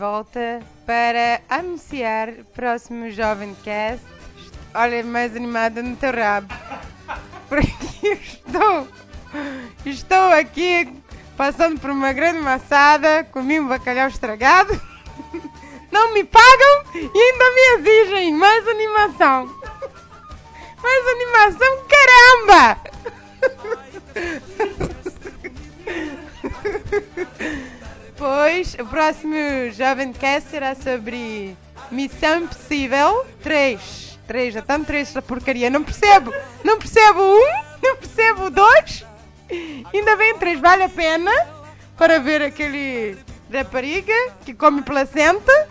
volta para anunciar o próximo Jovem Cast. Olha, mais animada no teu rabo. Porque estou, estou aqui passando por uma grande maçada, comi um bacalhau estragado. Não me pagam e ainda me exigem mais animação. Mais animação, caramba! Pois, o próximo Jovem Cast será sobre Missão Impossível 3. 3, já estão 3 essa porcaria. Não percebo. Não percebo um, não percebo dois. Ainda bem 3, vale a pena para ver aquele rapariga que come placenta.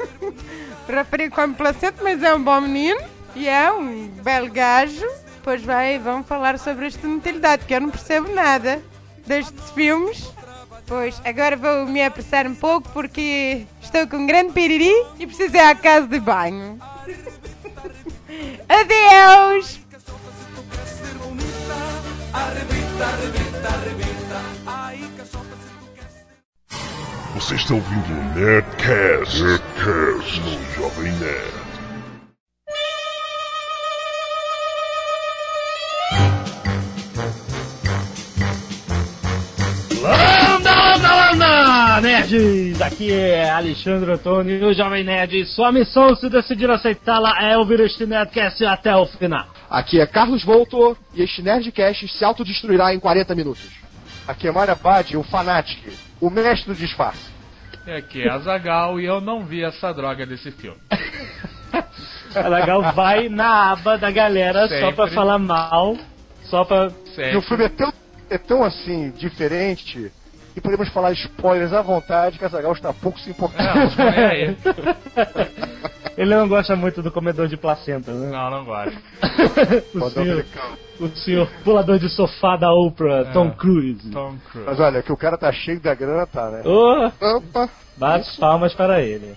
o rapariga come placenta, mas é um bom menino. E é um belo gajo. Pois vai, vamos falar sobre esta inutilidade, que eu não percebo nada destes filmes. Pois, agora vou me apressar um pouco porque estou com um grande piriri e preciso ir à casa de banho. Adeus! Você está ouvindo o Nerdcast, Nerdcast no Jovem Nerd. Landa, nerds! Aqui é Alexandre Antônio e o Jovem Nerd. Sua missão, se decidir aceitá-la, é ouvir este Nerdcast até o final. Aqui é Carlos Voltor e este Nerdcast se autodestruirá em 40 minutos. Aqui é Mário Abad, o Fanatic, o mestre do disfarce. E aqui é Azagal e eu não vi essa droga desse filme. A Legal vai na aba da galera só Sempre. pra falar mal, só pra. Sempre. E o filme é tão, é tão assim, diferente, que podemos falar spoilers à vontade, que a Zagal está pouco se É, importando. não nem aí. Ele não gosta muito do comedor de placenta, né? Não, não gosto. o, senhor, o senhor pulador de sofá da Oprah, Tom Cruise. Tom Cruise. Mas olha, que o cara tá cheio da grana, tá, né? Oh, Opa! bate palmas para ele.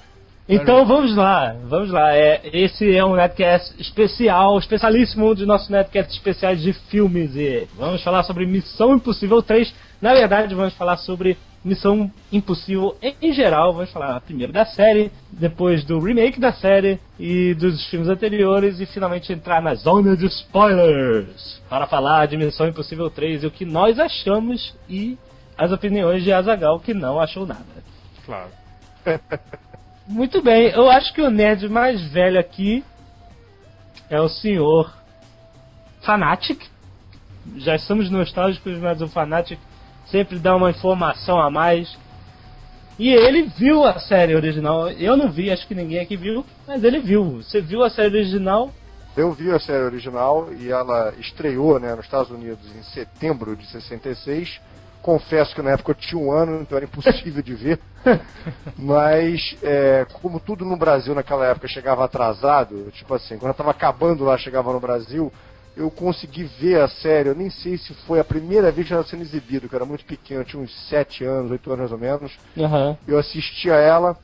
Então vamos lá, vamos lá. É, esse é um Netcast especial, especialíssimo, um dos nossos Netcasts especiais de filmes. E vamos falar sobre Missão Impossível 3. Na verdade, vamos falar sobre Missão Impossível em geral. Vamos falar primeiro da série, depois do remake da série e dos filmes anteriores e finalmente entrar na zona de spoilers para falar de Missão Impossível 3 e o que nós achamos e as opiniões de Azagal que não achou nada. Claro. Muito bem, eu acho que o nerd mais velho aqui é o senhor Fanatic. Já estamos nostálgicos, mas o Fanatic sempre dá uma informação a mais. E ele viu a série original. Eu não vi, acho que ninguém aqui viu, mas ele viu. Você viu a série original? Eu vi a série original e ela estreou né, nos Estados Unidos em setembro de 66. Confesso que na época eu tinha um ano, então era impossível de ver. Mas, é, como tudo no Brasil naquela época chegava atrasado, tipo assim, quando eu tava acabando lá, chegava no Brasil, eu consegui ver a série. Eu nem sei se foi a primeira vez que ela sendo exibida, que eu era muito pequeno, eu tinha uns 7 anos, 8 anos mais ou menos. Aham. Eu assisti a ela,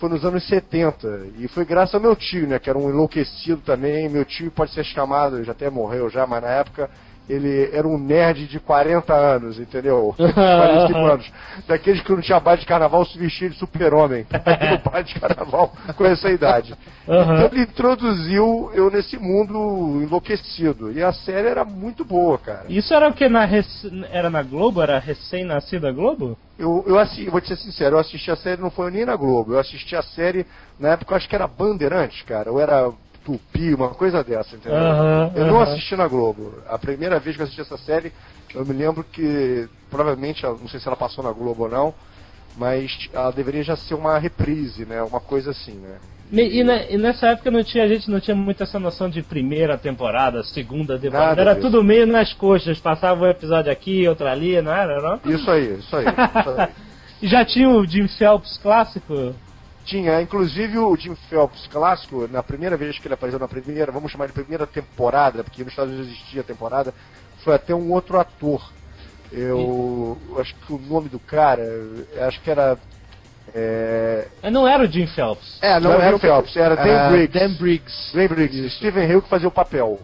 foi nos anos 70. E foi graças ao meu tio, né? Que era um enlouquecido também. Meu tio pode ser chamado, ele já até morreu já, mas na época ele era um nerd de 40 anos, entendeu? 45 anos. Daqueles que não tinha baile de carnaval, se vestia de super-homem. No baile de carnaval com essa idade. Aham. Então ele introduziu eu nesse mundo enlouquecido. E a série era muito boa, cara. Isso era o que na rec... era na Globo? Era recém-nascida Globo? Eu, eu assi- vou te ser sincero, eu assisti a série, não foi nem na Globo, eu assisti a série, na época eu acho que era Bandeirantes, cara, ou era Tupi, uma coisa dessa, entendeu? Eu não assisti na Globo. A primeira vez que eu assisti essa série, eu me lembro que, provavelmente, não sei se ela passou na Globo ou não, mas ela deveria já ser uma reprise, né? Uma coisa assim, né? E, e e nessa época não tinha, a gente não tinha muito essa noção de primeira temporada, segunda temporada. Nada era disso. tudo meio nas coxas, passava um episódio aqui, outro ali, não era? Não? Isso aí, isso aí. Isso aí. E já tinha o Jim Phelps clássico? Tinha, inclusive o Jim Phelps clássico, na primeira vez que ele apareceu na primeira, vamos chamar de primeira temporada, porque nos Estados Unidos existia temporada, foi até um outro ator. Eu acho que o nome do cara, acho que era. É, Mas Não era o Jim Phelps. é não, era o Phelps, era Dan Briggs. Dan Briggs. Dan Briggs, Stephen Hill que fazia o papel.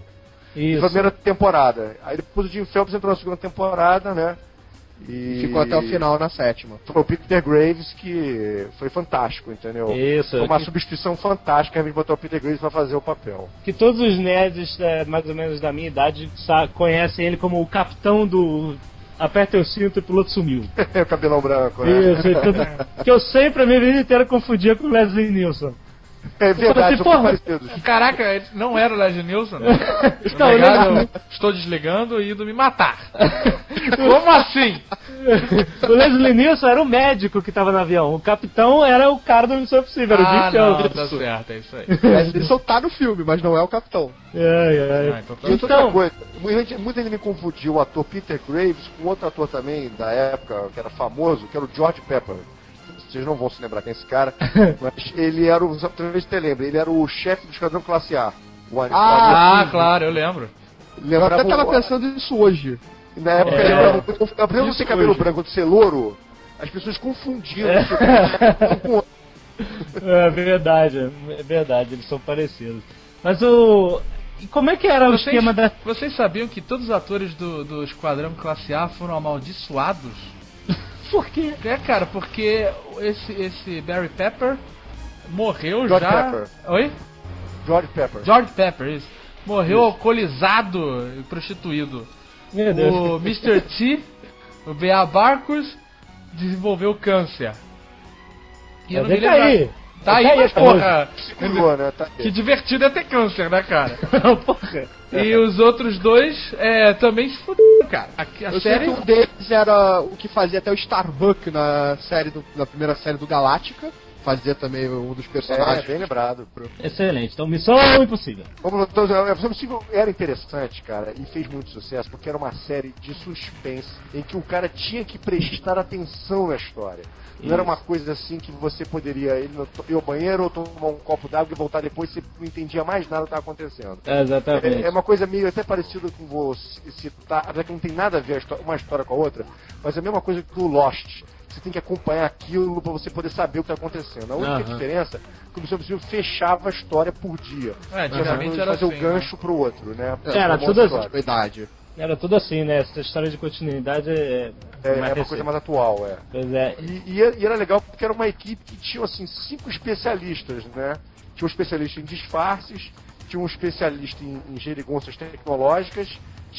Isso. Na primeira temporada. Aí depois o Jim Phelps entrou na segunda temporada, né? E Ficou até o final na sétima. Foi o Peter Graves que foi fantástico, entendeu? Isso. Foi uma que, substituição fantástica, a gente botou o Peter Graves pra fazer o papel. que todos os nerds, é, mais ou menos da minha idade, conhecem ele como o capitão do. Aperta o cinto e o piloto sumiu. o cabelão branco, né? Isso, então, que eu sempre a minha vida inteira confundia com o Leslie Nielsen. É verdade, assim, são porra. parecidos. Caraca, ele não era o Leslie Nielsen. né? Não, Obrigado, ele- estou desligando e indo me matar. Como assim? O Leslie Nielsen era o médico que tava no avião. O capitão era o cara do Missão Impossível, era o Ah, Kelvin. não, tá certo, é isso aí. Leslie Nielsen tá no filme, mas não é o capitão. Ai, ai. Ah, então tá E outra Então- coisa, muita gente, muita gente me confundiu o ator Peter Graves com outro ator também da época, que era famoso, que era o George Pepper. Vocês não vão se lembrar quem é esse cara, mas ele era o. Talvez você lembre, ele era o chefe do Esquadrão Classe A. O, Ah, claro, eu lembro. Eu até tava o- pensando nisso hoje. Na época, É. ele era, apesar de ter cabelo hoje. branco de ser louro, as pessoas confundiam É. com o outro. É verdade, é verdade, eles são parecidos. Mas o. e Como é que era o Vocês, esquema da. vocês sabiam que todos os atores do, do Esquadrão Classe A foram amaldiçoados? Por quê? É, cara, porque esse, esse Barry Pepper morreu George já. Pepper. Oi? George Pepper. George Pepper, isso. Morreu alcoolizado e prostituído. Meu Deus. O Mr. T, o B.A. Barcos, desenvolveu câncer. E eu não me lembro. Tá aí, mas porra. Curou, né? Tá Que divertido é ter câncer, né, cara? Porra. E os outros dois é, também se fuderam, cara. A, a Eu série. sei que um deles era o que fazia até o Starbuck na série do, na primeira série do Galáctica. Fazia também um dos É, personagens. bem lembrado. Excelente. Então, missão impossível. Vamos então, a Missão Impossível era interessante, cara, e fez muito sucesso, porque era uma série de suspense em que o cara tinha que prestar atenção na história. Não era uma coisa assim que você poderia ir, no, ir ao banheiro ou tomar um copo d'água e voltar depois e você não entendia mais nada do que estava acontecendo. Exatamente. É, é uma coisa meio até parecida com você citar, apesar que não tem nada a ver uma história com a outra, mas é a mesma coisa que o Lost. Você tem que acompanhar aquilo para você poder saber o que está acontecendo. A única Aham. diferença é que o Missão Impossível fechava a história por dia. É, antigamente era fazer assim, o gancho pro outro, né? Era Uma tudo. Verdade. Era tudo assim, né? Essa história de continuidade é. É, é uma coisa mais atual, é. Pois é. E, e era- e era legal porque era uma equipe que tinha assim cinco especialistas, né? Tinha um especialista em disfarces, tinha um especialista em, em gerigonças tecnológicas,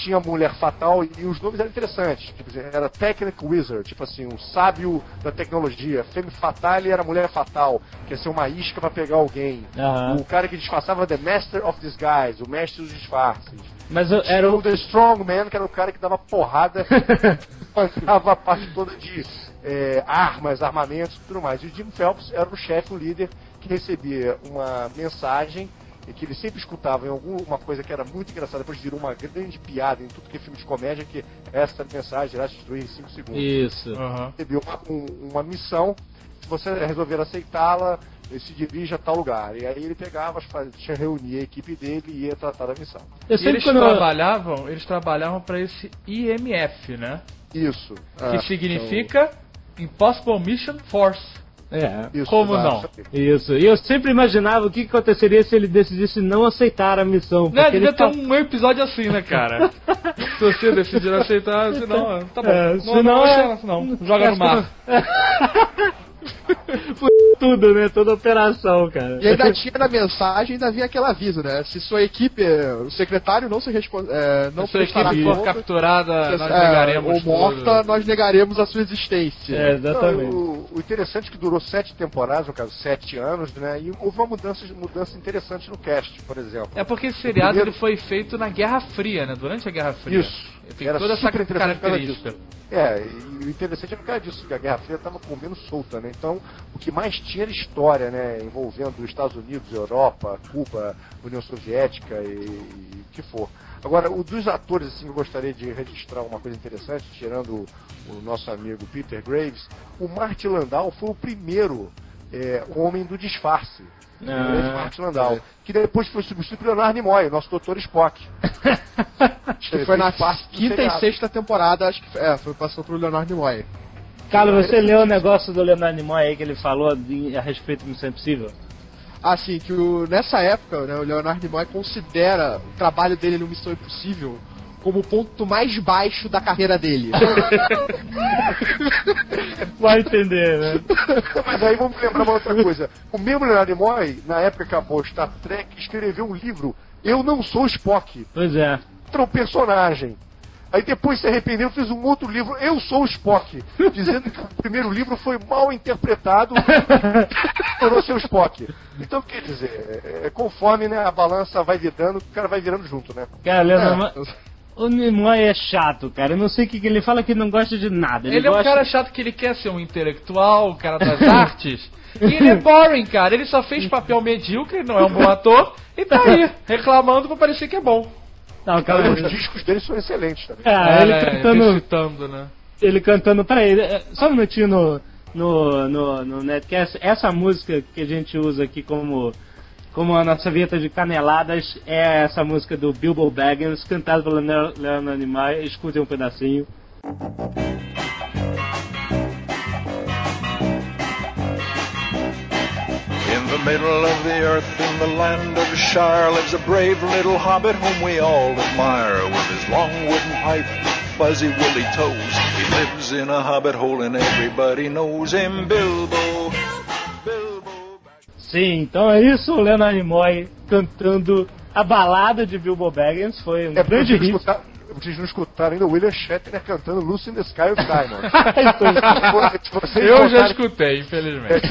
tinha mulher fatal e os nomes eram interessantes. Tipo, era Technic Wizard, tipo assim, um sábio da tecnologia. Femme Fatale era mulher fatal, que ia ser uma isca para pegar alguém. Aham. O cara que disfarçava The Master of Disguise, o mestre dos disfarces. Mas eu- Era o. The Strong Man, que era o cara que dava porrada, pancava a parte toda de é, armas, armamentos e tudo mais. E o Jim Phelps era o chefe, o líder, que recebia uma mensagem e que ele sempre escutava em alguma coisa que era muito engraçada, depois virou uma grande piada em tudo que é filme de comédia, que essa mensagem irá destruir em 5 segundos. Isso. Aham. Recebeu uma, um- uma missão, se você resolver aceitá-la, ele se dirige a tal lugar. E aí ele pegava, fazia, reunia a equipe dele e ia tratar da missão. E eles quando. eu- trabalhavam, eles trabalhavam para esse IMF, né? Isso. Que Ah, significa Impossible Mission Force. É. Isso, Como não? Isso. E eu sempre imaginava o que aconteceria se ele decidisse não aceitar a missão. Né, devia ele ter tá- um episódio assim, né, cara? Se você decidir aceitar, senão, tá bom. É, não, senão não, é- não, não, joga no mar. Tudo, né? Toda operação, cara. E ainda tinha na mensagem, ainda vinha aquele aviso, né? Se sua equipe, o secretário não se responde, não Se a prestará equipe for conta, capturada, nós é, negaremos ou morta, tudo. nós negaremos a sua existência. É, exatamente. Não, o, o interessante é que durou sete temporadas, no caso, sete anos, né? E houve uma mudança, mudança interessante no cast, por exemplo. É porque esse seriado primeiro- ele foi feito na Guerra Fria, né? Durante a Guerra Fria. Isso. Tem Era toda essa característica. É, e o interessante é por causa disso, que a Guerra Fria estava comendo solta, né? Então, o que mais tinha era história, né? Envolvendo os Estados Unidos, Europa, Cuba, União Soviética e, e o que for. Agora, o dos atores, assim, eu gostaria de registrar uma coisa interessante, tirando o, o nosso amigo Peter Graves, o Martin Landau foi o primeiro é, homem do disfarce. Ah, Landau, que depois foi substituído pelo Leonard Nimoy, nosso Dr. Spock. Acho que foi na quinta e sexta temporada, acho que é, foi passou pro Leonardo Nimoy. Carlos, você leu o negócio do Leonardo Nimoy aí que ele falou de- a respeito do Missão Impossível? Assim, que o- nessa época, né, o Leonardo Nimoy considera o trabalho dele no Missão Impossível como o ponto mais baixo da carreira dele. Vai entender, né? Mas aí vamos lembrar uma outra coisa. O mesmo Leonard Nimoy, na época que acabou Star Trek, escreveu um livro Eu Não Sou Spock. Pois é. Outro personagem. Aí depois se arrependeu e fez um outro livro, Eu Sou Spock, dizendo que o primeiro livro foi mal interpretado por seu Spock. Então, quer dizer, é, é conforme né, a balança vai virando, o cara vai virando junto, né? Cara, Leonardo, o Nimoy é chato, cara. Eu não sei o que, que ele fala que não gosta de nada. Ele, Ele é um gosta... cara chato que ele quer ser um intelectual, um cara das artes. E ele é boring, cara. Ele só fez papel medíocre, ele não é um bom ator. E tá aí, reclamando pra parecer que é bom. Não, cara, Os discos dele são excelentes também. ele É, cantando. recitando, né? Ele cantando. Peraí, é, só um minutinho no, no, no, no Netcast. Essa música que a gente usa aqui como, como a nossa vinheta de caneladas é essa música do Bilbo Baggins, cantada pelo Leo- Leonard Nimoy. Escutem um pedacinho. In the middle of the earth, in the land of Shire, lives a brave little hobbit whom we all admire. With his long wooden pipe, fuzzy woolly toes, he lives in a hobbit hole and everybody knows him. Bilbo. Sim, então é isso, o Leonard Nimoy cantando a balada de Bilbo Baggins. Foi um É grande vocês, hit. escutar, vocês não escutaram ainda o William Shatner cantando Lucy in the Sky with Diamonds. Eu já escutei, é, infelizmente.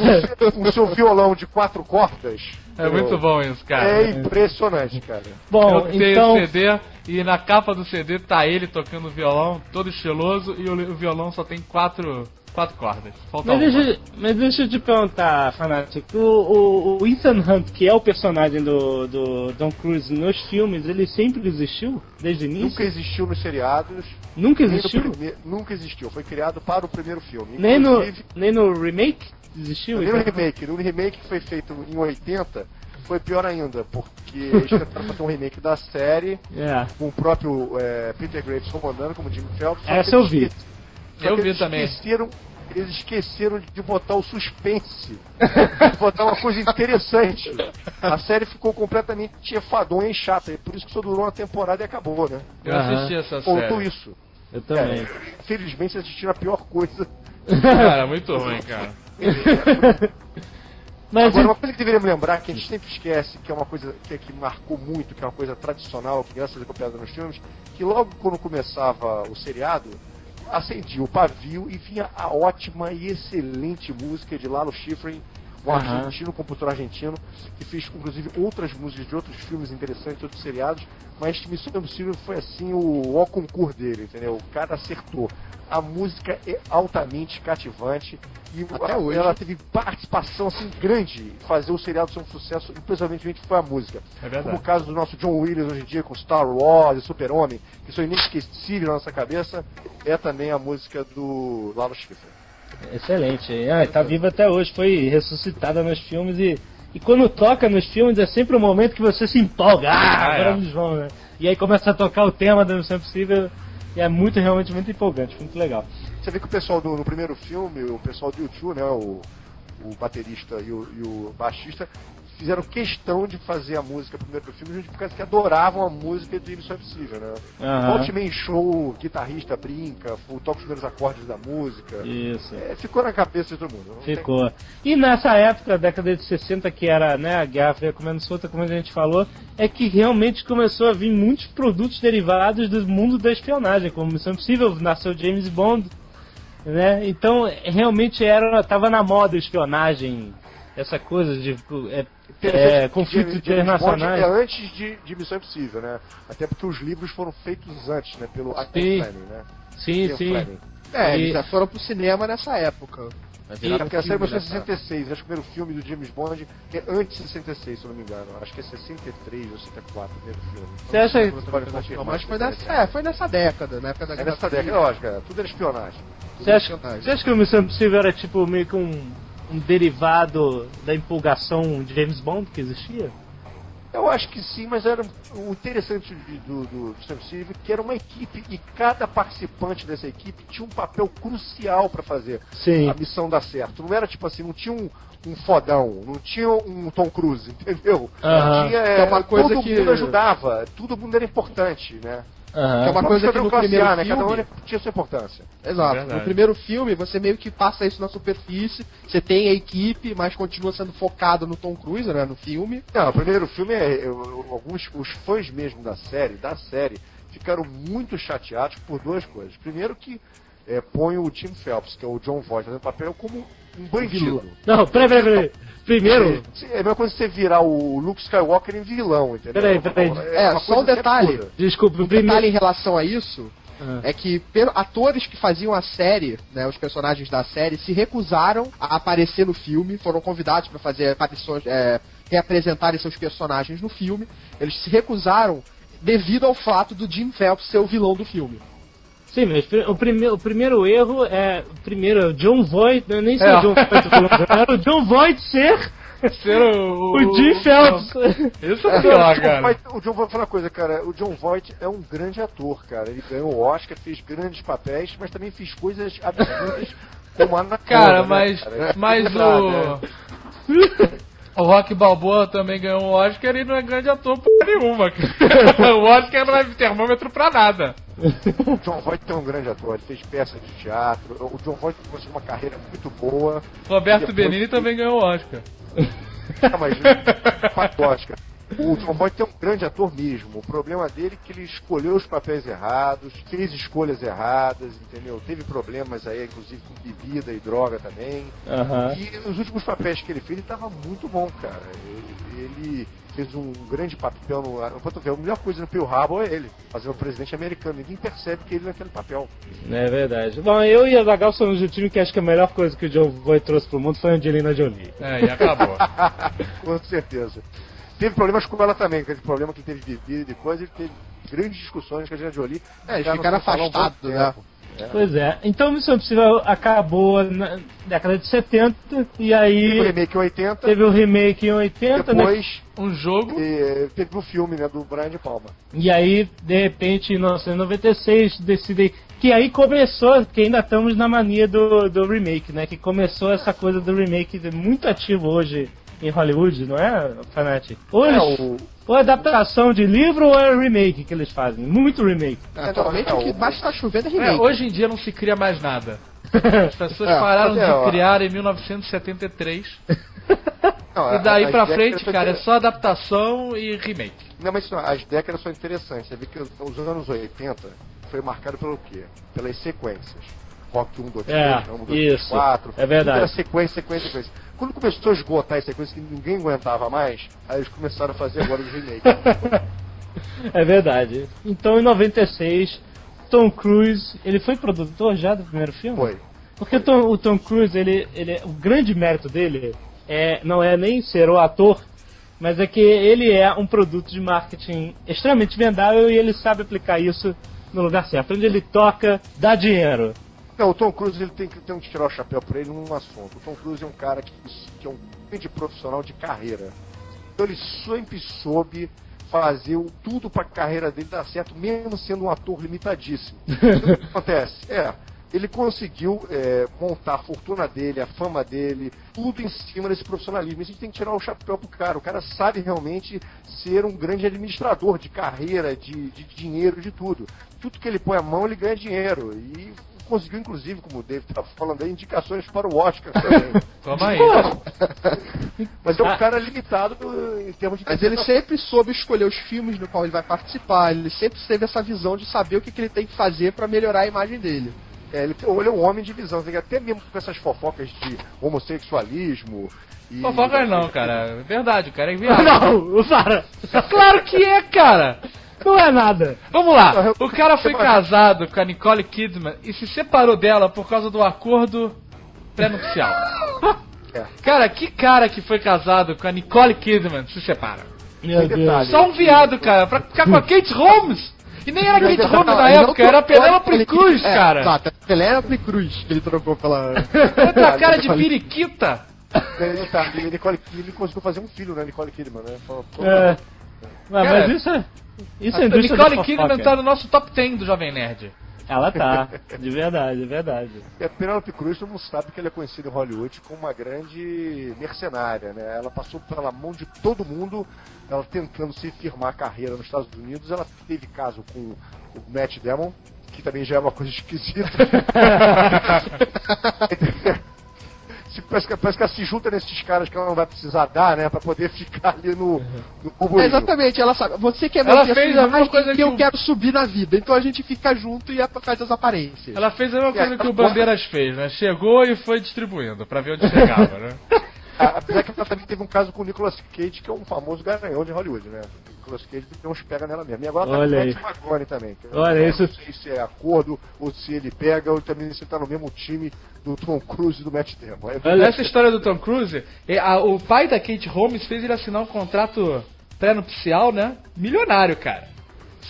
com o seu violão de quatro cordas. É muito bom isso, cara. É impressionante, cara. Bom, Eu tenho então. o CD e na capa do CD tá ele tocando violão, todo estiloso, e o, o violão só tem quatro, quatro cordas. Falta Mas uma. deixa, mas deixa eu te perguntar, Fanatic. O, o, o Ethan Hunt, que é o personagem do, do Tom Cruise nos filmes, ele sempre existiu? Desde o início? Nunca existiu nos seriados. Nunca existiu? prime- Nunca existiu. Foi criado para o primeiro filme. Nem no, nem no remake existiu? nem no remake. No remake que foi feito em 80, foi pior ainda, porque eles tentaram fazer um remake da série, É. com o próprio é, Peter Graves comandando, como Jimmy Phelps. Essa eu eles vi. Só Eu que vi eles também. Esqueceram, eles esqueceram de botar o suspense, de botar uma coisa interessante. A série ficou completamente enfadonha e chata, e por isso que só durou uma temporada e acabou, né? Eu assisti essa Faltou série. isso. Eu também. É, felizmente vocês assistiram a pior coisa. Cara, muito ruim, cara. Mas Agora, uma coisa que deveríamos lembrar, que a gente sempre esquece, que é uma coisa que, que marcou muito, que é uma coisa tradicional, que graças a Deus é copiada nos filmes, que logo quando começava o seriado, acendia o pavio e vinha a ótima e excelente música de Lalo Schifrin, um Aham. argentino, um compositor argentino, que fez inclusive outras músicas de outros filmes interessantes, outros seriados, mas Missão Impossível foi assim o, o concurso dele, entendeu? O cara acertou. A música é altamente cativante e Até a- hoje. ela teve participação assim grande em fazer o seriado ser um sucesso, e principalmente foi a música. É Como verdade. o caso do nosso John Williams hoje em dia com Star Wars e Super-Homem, que são inesquecíveis na nossa cabeça, é também a música do Lalo Schifrin. Excelente. Ah, tá viva até hoje, foi ressuscitada nos filmes e, e quando toca nos filmes é sempre o momento que você se empolga. Ah, Ah, agora é. eles vão, né? E aí começa a tocar o tema da Missão Impossível e é muito, realmente muito empolgante, muito legal. Você vê que o pessoal do, no primeiro filme, o pessoal do YouTube, né, o, o baterista e o, e o baixista, fizeram questão de fazer a música primeiro do filme, gente, porque adoravam a música de Impossível, né? Volte em show, o guitarrista brinca, toca os primeiros acordes da música. Isso. É, ficou na cabeça de todo mundo. Não tem- Ficou. E nessa época, década de 60, que era né, a Guerra Fria comendo solta, como a gente falou, é que realmente começou a vir muitos produtos derivados do mundo da espionagem, como Missão Impossível, nasceu James Bond, né? Então, realmente era, tava na moda a espionagem, essa coisa de é, é, que conflitos James Bond internacionais. É antes de, de Missão Impossível, né? Até porque os livros foram feitos antes, né? Pelo Ian Sim. Fleming, né? Sim, Ian sim. Fleming. É, E- eles já foram pro cinema nessa época. Vai virar É porque a série começou em nessa- 66, acho que o primeiro filme do James Bond é antes de 66, se eu não me engano. Acho que é 63 ou 64 o primeiro filme. Você acha- Você pode confirmar Não, mas foi nessa, é, foi nessa década, na época da É nessa década, lógico, é, tudo era espionagem. Você acha, espionagem. você acha que o Missão Impossível era tipo meio que um, um derivado da empolgação de James Bond que existia? Eu acho que sim, mas era o interessante de- do, do Missão Impossível que era uma equipe e cada participante dessa equipe tinha um papel crucial para fazer Sim. a missão dar certo. Não era tipo assim, não tinha um, um fodão, não tinha um Tom Cruise, entendeu? Aham. Tinha, é uma coisa todo que- mundo ajudava, todo mundo era importante, né? Aham. Que é uma coisa que no primeiro A, né? Cada um filme... tinha sua importância. Exato. Verdade. No primeiro filme, você meio que passa isso na superfície. Você tem a equipe, mas continua sendo focado no Tom Cruise, né? No filme. Não, o primeiro filme é. eu- alguns os fãs mesmo da série, da série, ficaram muito chateados por duas coisas. Primeiro que é, põe o Tim Phelps, que é o John Voight, fazendo papel como um bandido. Não, peraí, peraí, peraí. Primeiro, É a mesma coisa que você virar o Luke Skywalker em vilão, entendeu? Peraí, peraí. É, uma só coisa um detalhe. absurda. desculpa, Um primeiro. detalhe em relação a isso Ah. é que atores que faziam a série, né, os personagens da série, se recusaram a aparecer no filme, foram convidados para fazer aparições, é, reapresentarem seus personagens no filme. Eles se recusaram devido ao fato do Jim Phelps ser o vilão do filme. Sim, mas o, prime o primeiro erro é. O primeiro é o John Voight, não, nem sei É. o John Voight, era o John Voight ser Ser o. o Jim Phelps. Isso é É, pior, cara. Voight- o John Voight, falar uma coisa, cara. O John Voight é um grande ator, cara. Ele ganhou o Oscar, fez grandes papéis, mas também fez coisas absurdas como a Anaconda, Cara, né, mas, cara? É mas verdade, o. O Rock Balboa também ganhou um Oscar e não é grande ator porra nenhuma. o Oscar não é termômetro pra nada. O John Voight é um grande ator, ele fez peças de teatro. O John Voight conseguiu uma carreira muito boa. Roberto Depois- Benini também ganhou o Oscar. Ah, mas quatro Oscar. O John Voight é um grande ator mesmo. O problema dele é que ele escolheu os papéis errados, fez escolhas erradas, entendeu? Teve problemas aí, inclusive com bebida e droga também. Aham. E os últimos papéis que ele fez, ele tava muito bom, cara. Ele, ele fez um grande papel no. A melhor coisa no Pearl Harbor é ele, fazer o presidente americano. Ninguém percebe que ele naquele papel. É verdade. Bom, eu e a Zagal somos o time que acha que a melhor coisa que o John Voight trouxe pro mundo foi a Angelina Jolie. É, e acabou. Com certeza. Teve problemas com ela também, aquele problema que teve bebida e coisa, ele teve grandes discussões com a Gina Jolie. É, eles ficaram há um afastados, né? tempo. Pois é. Então Missão Impossível acabou na década de 70 e Teve o aí remake em 80, teve o remake em 80, né? depois Um jogo. eh, teve o filme né, do Brian de Palma. E aí, de repente, em 1996, decidem. Que aí começou, que ainda estamos na mania do, do remake, né? Que começou essa coisa do remake muito ativo hoje em Hollywood, não é, Fanatic? Ou, É, o- ou é adaptação de livro ou é remake que eles fazem. Muito remake. Atualmente não, o que o- mais está chovendo é É, remake. hoje em dia não se cria mais nada. As pessoas É, pararam é, de ó. criar em 1973. Não, E daí pra frente, cara, é só adaptação e remake. Não, mas não, as décadas são interessantes. Você vê que os anos 80 foi marcado pelo quê? Pelas sequências. Rock 1, 2, 3, É, 1, 2, 3, isso. 4. É verdade. Era sequência, sequência, sequência. Quando começou a esgotar as sequências que ninguém aguentava mais, aí eles começaram a fazer agora os remakes. É verdade. Então, em 96, Tom Cruise, ele foi produtor já do primeiro filme? Foi. Porque o Tom, o Tom Cruise, ele, ele, o grande mérito dele é, não é nem ser o ator, mas é que ele é um produto de marketing extremamente vendável e ele sabe aplicar isso no lugar certo. Onde ele toca, dá dinheiro. Não, o Tom Cruise ele tem que, tem que tirar o chapéu pra ele num assunto. O Tom Cruise é um cara que, que é um grande profissional de carreira. Então ele sempre soube fazer tudo pra carreira dele dar certo, mesmo sendo um ator limitadíssimo. Então, o que acontece? É, ele conseguiu é, montar a fortuna dele, a fama dele, tudo em cima desse profissionalismo. A gente tem que tirar o chapéu pro cara. O cara sabe realmente ser um grande administrador de carreira, de, de dinheiro, de tudo. Tudo que ele põe a mão, ele ganha dinheiro. E conseguiu, inclusive, como o David estava falando aí, indicações para o Oscar também. Toma aí. Mas é um cara limitado em termos de Mas ele sempre soube escolher os filmes no qual ele vai participar. Ele sempre teve essa visão de saber o que, que ele tem que fazer pra melhorar a imagem dele. É, ele, ele é um homem de visão, até mesmo com essas fofocas de homossexualismo. E... Fofoca não, cara. É verdade, o cara é viado. Não, para! Claro que é, cara! Não é nada. Vamos lá, o cara foi casado com a Nicole Kidman e se separou dela por causa do acordo pré-nupcial. É. Cara, que cara que foi casado com a Nicole Kidman se separa? Meu Deus. Só um viado, cara, pra ficar com a Kate Holmes! E nem era Kate Holmes na Ele época, era Penélope ele- Cruz, é, cara! Exato, a Penélope Cruz que ele trocou pela. Outra cara de periquita! Ele, tá, e Nicole, ele conseguiu fazer um filho, né, Nicole Kidman, né? É. Mas, Cara, mas isso é. Isso é A indústria Nicole Kidman fofoca. tá no nosso top 10 do Jovem Nerd. Ela tá, de verdade, de verdade. E a Penelope Cruz, todo mundo sabe que ela é conhecida em Hollywood como uma grande mercenária, né? Ela passou pela mão de todo mundo, ela tentando se firmar a carreira nos Estados Unidos. Ela teve caso com o Matt Damon, que também já é uma coisa esquisita. Se- Parece que, parece que ela se junta nesses caras que ela não vai precisar dar, né? Pra poder ficar ali no, no É, burburinho. exatamente, ela sabe. Você quer Ela ver fez a mesma coisa que que eu o- quero subir na vida. Então a gente fica junto e faz as aparências. Ela fez a mesma coisa que o Bandeiras fez, né? Chegou e foi distribuindo pra ver onde chegava, né? Apesar que ela também teve um caso com o Nicolas Cage, que é um famoso garanhão de Hollywood, né? Nicolas Cage deu uns pega nela mesmo. E agora tá Olha com o aí. Matthew McConaughey também. que eu Olha não isso. sei se é acordo, ou se ele pega, ou também se tá no mesmo time do Tom Cruise e do Matt Damon. É- Olha- Essa história do Tom Cruise, é, a- o pai da Kate Holmes fez ele assinar um contrato pré-nupcial, né? Milionário, cara.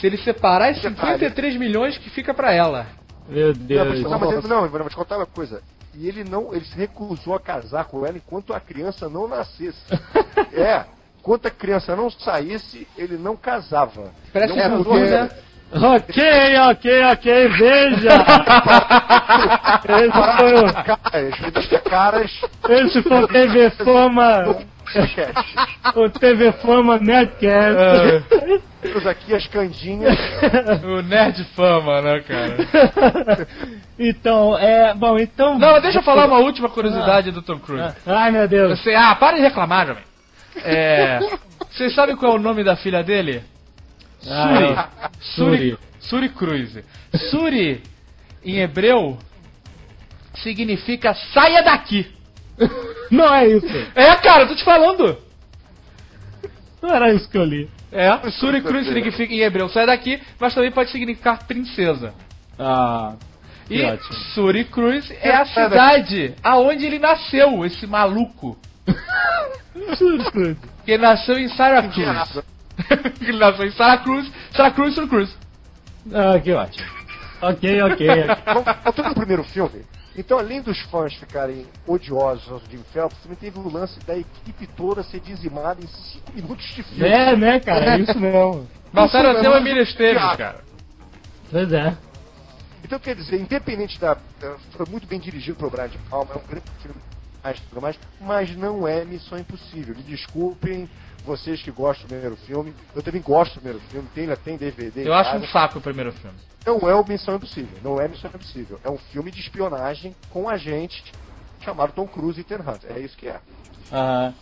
Se ele separar, é 53 milhões que fica pra ela. Meu Não, Deus. mas, não, mas ele, não, eu vou te contar uma coisa. E ele não, ele se recusou a casar com ela enquanto a criança não nascesse. é, enquanto a criança não saísse, ele não casava. Parece não um casou, futuro, né? Ok, ok, ok, veja! esse, foi o, Caras, esse foi o TV Fama, o TV Fama Nerdcast. Temos aqui as candinhas. O Nerd Fama, né, cara? Então, é. Bom, então. Não, deixa eu falar uma última curiosidade do Tom Cruise. Ai, meu Deus. Você, ah, para de reclamar, jovem. É. Vocês sabem qual é o nome da filha dele? Suri. Ah, Suri. Suri Cruz. Suri, em hebreu, significa saia daqui. Não é isso. É, cara, eu tô te falando. Não era isso que eu li. É, Suri Cruz significa em hebreu saia daqui, mas também pode significar princesa. Ah. E ótimo. Suri Cruz é a cidade aonde ele nasceu, esse maluco. Que nasceu em Syracuse. ele nasceu em Syracuse, Syracuse, Cruz. Ah, que ótimo. Ok, ok. Vamos- Voltando no primeiro filme. Então, além dos fãs ficarem odiosos ao Jim Phelps, também teve o lance da equipe toda ser dizimada em 5 minutos de filme. É, né, cara? É isso mesmo. Isso até o mesmo. Emílio Esteves, cara. Pois é. Então, quer dizer, independente da. Foi muito bem dirigido pelo Brian De Palma, é um grande filme, mais, tudo mais, mas não é Missão Impossível. Me desculpem vocês que gostam do primeiro filme. Eu também gosto do primeiro filme, tem, tem DVD. Eu acho um saco o primeiro filme. Não é o Missão Impossível. Não é Missão Impossível. É um filme de espionagem com um agente chamado Tom Cruise e Ethan Hunt. É isso que é. Aham.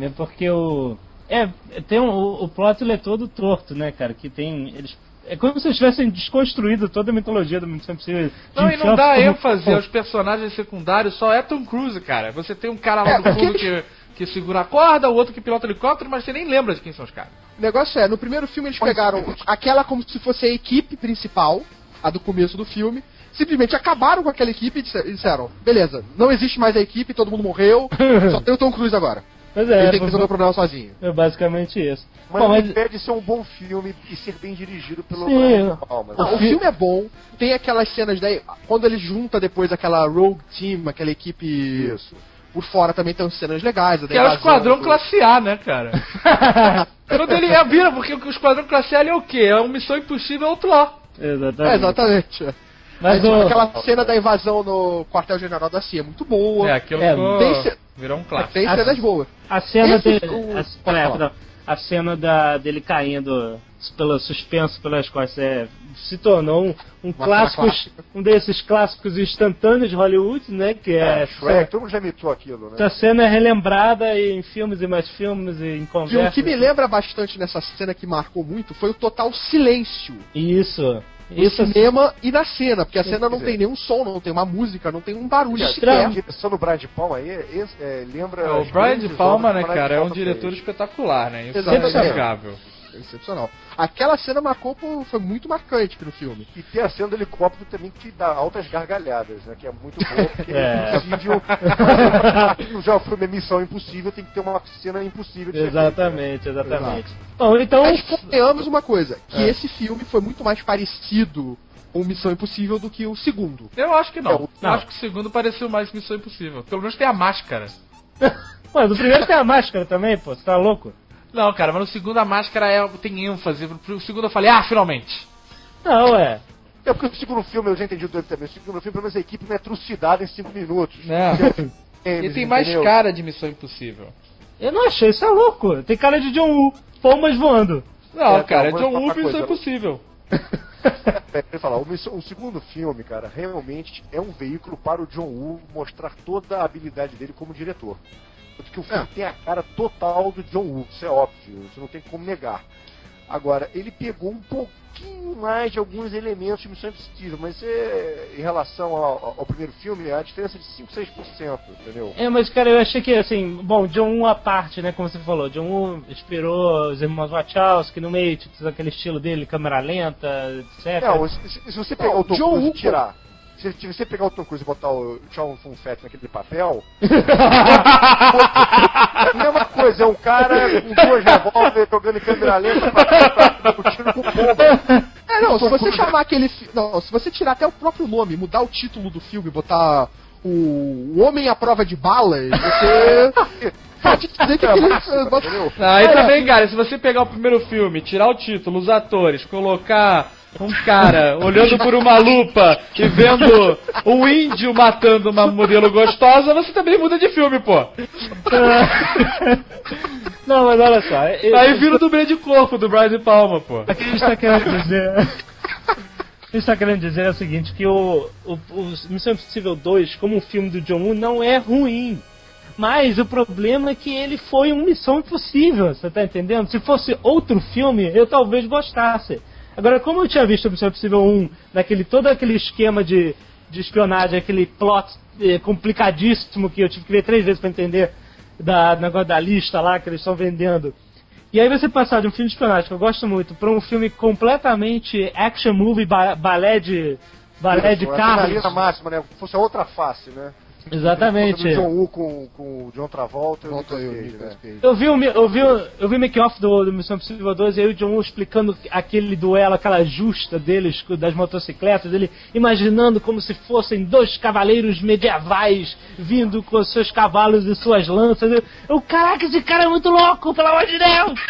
É porque o. É, tem um, o, o plot ele é todo torto, né, cara? Que tem. Eles, é como se eles tivessem desconstruído toda a mitologia do Missão Impossível. Não, e não dá ênfase aos personagens secundários, só é Tom Cruise, cara. Você tem um cara lá no fundo que, que segura a corda, o outro que pilota o helicóptero, mas você nem lembra de quem são os caras. O negócio é, no primeiro filme eles pegaram aquela como se fosse a equipe principal, a do começo do filme, simplesmente acabaram com aquela equipe e disse- disseram, beleza, não existe mais a equipe, todo mundo morreu, só tem o Tom Cruise agora. Pois Ele é, tem que resolver o problema sozinho. é basicamente isso. Mas Bom, não mas impede de ser um bom filme e ser bem dirigido pelo Sim. Brian De Palma. Não, o fi- filme é bom, tem aquelas cenas daí, quando ele junta depois aquela rogue team, aquela equipe Isso. por fora também tem cenas legais. Que é o Esquadrão do- Classe A, né, cara? Quando ele é, vira, porque o Esquadrão Classe A ele é o quê? É uma Missão Impossível Outlaw. Exatamente. É, exatamente. Mas Aí, o, Aquela cena da invasão no quartel-general da CIA é muito boa. É, aquilo É, ficou, tem ce- virou um clássico. Tem cenas boas. a cena Esse- dele. o- A, a cena da, dele caindo pelo suspenso pelas costas é, se tornou um, um clássico, um desses clássicos instantâneos de Hollywood, né? Que é. Shrek, todo mundo já imitou aquilo, né? Essa cena é relembrada em filmes e mais filmes e em E o conversas. que me lembra bastante nessa cena que marcou muito foi o total silêncio Isso. No Isso cinema e na cena, porque a cena não tem nenhum som, não tem uma música, não tem um barulho A sequer. direção do Brian De Palma aí é, é, lembra. É, o Brian De Palma, né, cara, é um diretor fez. espetacular, né? Isso é Exatamente. excepcional. Aquela cena marcou, foi muito marcante no filme. E tem a cena do helicóptero também que dá altas gargalhadas, né? Que é muito boa, porque É. impossível. Já o filme é Missão Impossível, tem que ter uma cena impossível de ser feita, né? Exatamente, exatamente. Bom, então. Mas convenhamos uma coisa, que É. esse filme foi muito mais parecido com Missão Impossível do que o segundo. Eu acho que não. É, Eu não. acho que o segundo pareceu mais Missão Impossível. Pelo menos tem a máscara. Mas o primeiro tem a máscara também, pô, você tá louco? Não, cara, mas no segundo a máscara é, tem ênfase. No segundo eu falei, ah, finalmente. Não, é. É porque o segundo filme, eu já entendi o doido também. O segundo filme, pelo menos a equipe não é trucidada em 5 minutos. Não. Ele tem mais Entendeu? cara de Missão Impossível. Eu não achei, isso é louco. Tem cara de John Woo. Pombas voando. Não, É, cara, é John Woo falar Missão coisa. Impossível. É, falar, o, Missão- o segundo filme, cara, realmente é um veículo para o John Woo mostrar toda a habilidade dele como diretor. Tanto que o filme tem a cara total do John Woo, isso é óbvio, isso não tem como negar. Agora, ele pegou um pouquinho mais de alguns elementos de Missão Impossível, mas é, em relação ao, ao primeiro filme, a diferença é de 5, 6%, entendeu? É, mas cara, eu achei que assim, bom, John Woo à parte, né, como você falou, John Woo inspirou os irmãos Wachowski no meio, tipo, aquele estilo dele, câmera lenta, etc. Não, se, se- você pegar Não, o Tom John e Woo- tirar. Se, se você pegar o Tom Cruise e botar o Sean Fun Fett naquele papel. é a mesma coisa, é um cara com duas revólveres jogando em câmera lenta pra discutindo com bomba. É, não, se você chamar aquele. Não, se você tirar até o próprio nome, mudar o título do filme, botar o, o Homem à Prova de Balas, você. pode dizer que aquele. Entendeu? Aí também, cara, se você pegar o primeiro filme, tirar o título, os atores, colocar um cara olhando por uma lupa e vendo um índio matando uma modelo gostosa, você também muda de filme, pô. Não, mas olha só. eu- Aí vira o dublê de corpo do Brian De Palma, pô. O que a gente está querendo dizer. O que está querendo dizer é o seguinte, que o, o, o Missão Impossível 2, como um filme do John Woo, não é ruim. Mas o problema é que ele foi um Missão Impossível, você tá entendendo? Se fosse outro filme, eu talvez gostasse. Agora, como eu tinha visto o Missão Impossível 1, naquele, todo aquele esquema de, de espionagem, aquele plot eh, complicadíssimo que eu tive que ver três vezes para entender da negócio da lista lá que eles estão vendendo. E aí você passar de um filme de espionagem que eu gosto muito para um filme completamente action movie, ba balé de balé de Uma carros. máxima, né? Fosse a outra face, né? Exatamente. Do John Woo com, com o John Travolta e o Volta aí, o Nicolas Cage, né? Eu vi o eu vi o- eu vi o make off do, do Missão Impossível 2 e aí o John Woo explicando aquele duelo, aquela justa deles das motocicletas, ele imaginando como se fossem dois cavaleiros medievais vindo com seus cavalos e suas lanças. Eu, eu, caraca, esse cara é muito louco, pelo amor de Deus!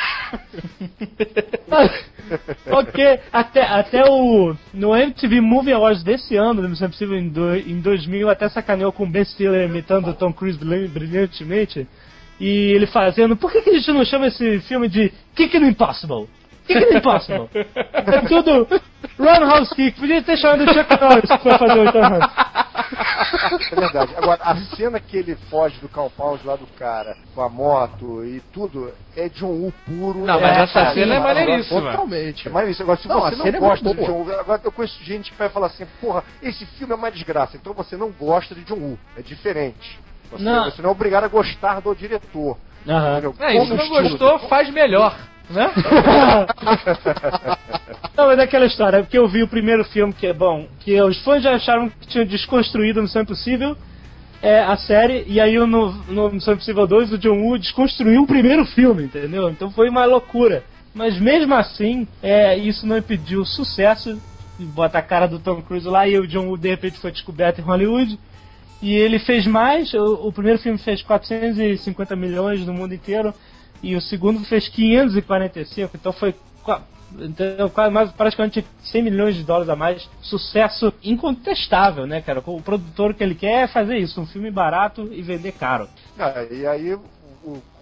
ok, até, até o. No MTV Movie Awards desse ano, do Missão Impossível em, do, em 2000, até sacaneou com o Ben Stiller imitando o Tom Cruise brilhan- brilhantemente. E ele fazendo. Por que, que a gente não chama esse filme de Kick no Impossible? Kick no Impossible! é tudo. Roundhouse Kick. Podia ter chamado o Chuck Norris pra fazer o Ethan. É verdade. Agora, a cena que ele foge do compound lá do cara, com a moto e tudo, é John Woo puro. Não, é, mas essa cara, cena é maneiríssima. Totalmente. Mas isso, agora, se Não, você não é gosta muito de. John Woo, agora eu conheço gente que vai falar assim, porra, esse filme é uma desgraça, então você não gosta de John Woo. É diferente. Você Não. você não é obrigado a gostar do diretor. Aham. entendeu? É, isso Como não gostou, faz melhor, né? Não, é aquela história, porque eu vi o primeiro filme que é bom, que os fãs já acharam que tinham desconstruído Missão Impossível, é, a série, e aí no, no Missão Impossível 2 o John Woo desconstruiu o primeiro filme, entendeu? Então foi uma loucura. Mas mesmo assim, é, isso não impediu o sucesso, de botar a cara do Tom Cruise lá, e o John Woo de repente foi descoberto em Hollywood. E ele fez mais, o, o primeiro filme fez 450 milhões no mundo inteiro, e o segundo fez 545, então foi então, mais, praticamente 100 milhões de dólares a mais. Sucesso incontestável, né, cara? O produtor que ele quer é fazer isso, um filme barato e vender caro. Ah, e aí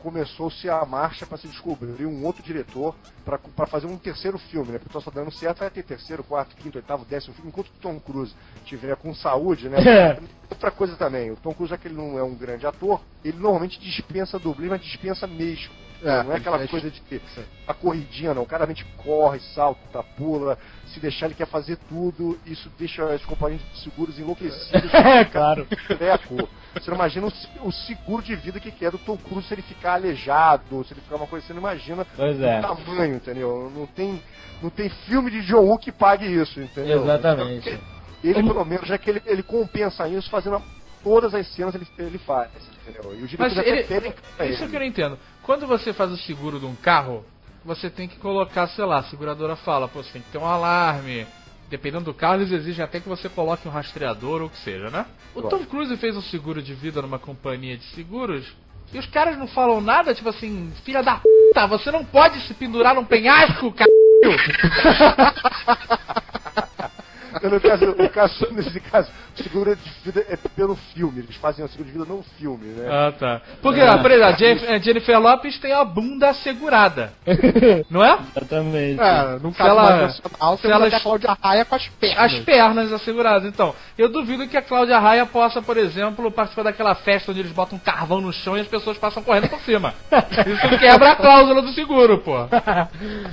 começou-se a marcha para se descobrir um outro diretor para fazer um terceiro filme, né? Porque só dando certo vai ter terceiro, quarto, quinto, oitavo, décimo filme. Enquanto o Tom Cruise tiver com saúde, né? É. Outra coisa também, o Tom Cruise, já que ele não é um grande ator, ele normalmente dispensa dublê, mas dispensa mesmo. É, não é aquela ele coisa de a corridinha, não. O cara realmente corre, salta, pula. Se deixar, ele quer fazer tudo. Isso deixa os companheiros de seguros enlouquecidos. É, claro. treco. Você não imagina o, o seguro de vida que que é do Tom Cruise se ele ficar aleijado, se ele ficar uma coisa, você não imagina Pois é. o tamanho, entendeu? Não tem, não tem filme de John Woo que pague isso, entendeu? Exatamente. Então, Ele, pelo menos, já que ele, ele compensa isso fazendo todas as cenas ele, ele faz, entendeu? E Mas ele, pra isso ele. que eu não entendo. Quando você faz o seguro de um carro, você tem que colocar, sei lá, a seguradora fala, pô, você tem que ter um alarme. Dependendo do carro, eles exigem até que você coloque um rastreador ou o que seja, né? O. Tom Cruise fez um seguro de vida numa companhia de seguros e os caras não falam nada, tipo assim, filha da puta, você não pode se pendurar num penhasco, caralho! No caso, no caso, nesse caso, o seguro de vida é pelo filme. Eles fazem o seguro de vida no filme, né? Ah, tá. Porque, ah, por exemplo, a Jennifer, a Jennifer Lopes tem a bunda assegurada. Não é? Exatamente. É, Se caso ela- nacional, se ela ela a Cláudia Raia com as pernas. As pernas asseguradas. Então, eu duvido que a Cláudia Raia possa, por exemplo, participar daquela festa onde eles botam um carvão no chão e as pessoas passam correndo por cima. Isso quebra a cláusula do seguro, pô.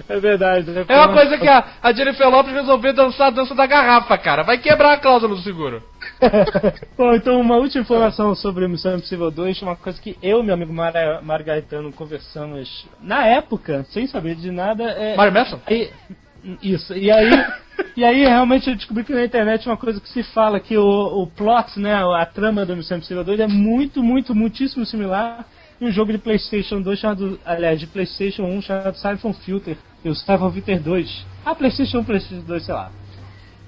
É verdade. né? É uma coisa que a, a Jennifer Lopes resolveu dançar a dança da garrafa, cara. Vai quebrar a cláusula do seguro. Bom, então uma última informação sobre Missão Impossível 2, uma coisa que eu e meu amigo Mara, Margaritano conversamos na época, sem saber de nada. É, Mário Manson? E- isso, e aí, e aí realmente eu descobri que na internet uma coisa que se fala que o, o plot, né, a trama do Missão Impossível 2 é muito, muito, muitíssimo similar em um jogo de Playstation 2 chamado, aliás, de Playstation 1 chamado Siphon Filter e o Siphon Filter 2. Ah, Playstation 1, Playstation 2, sei lá.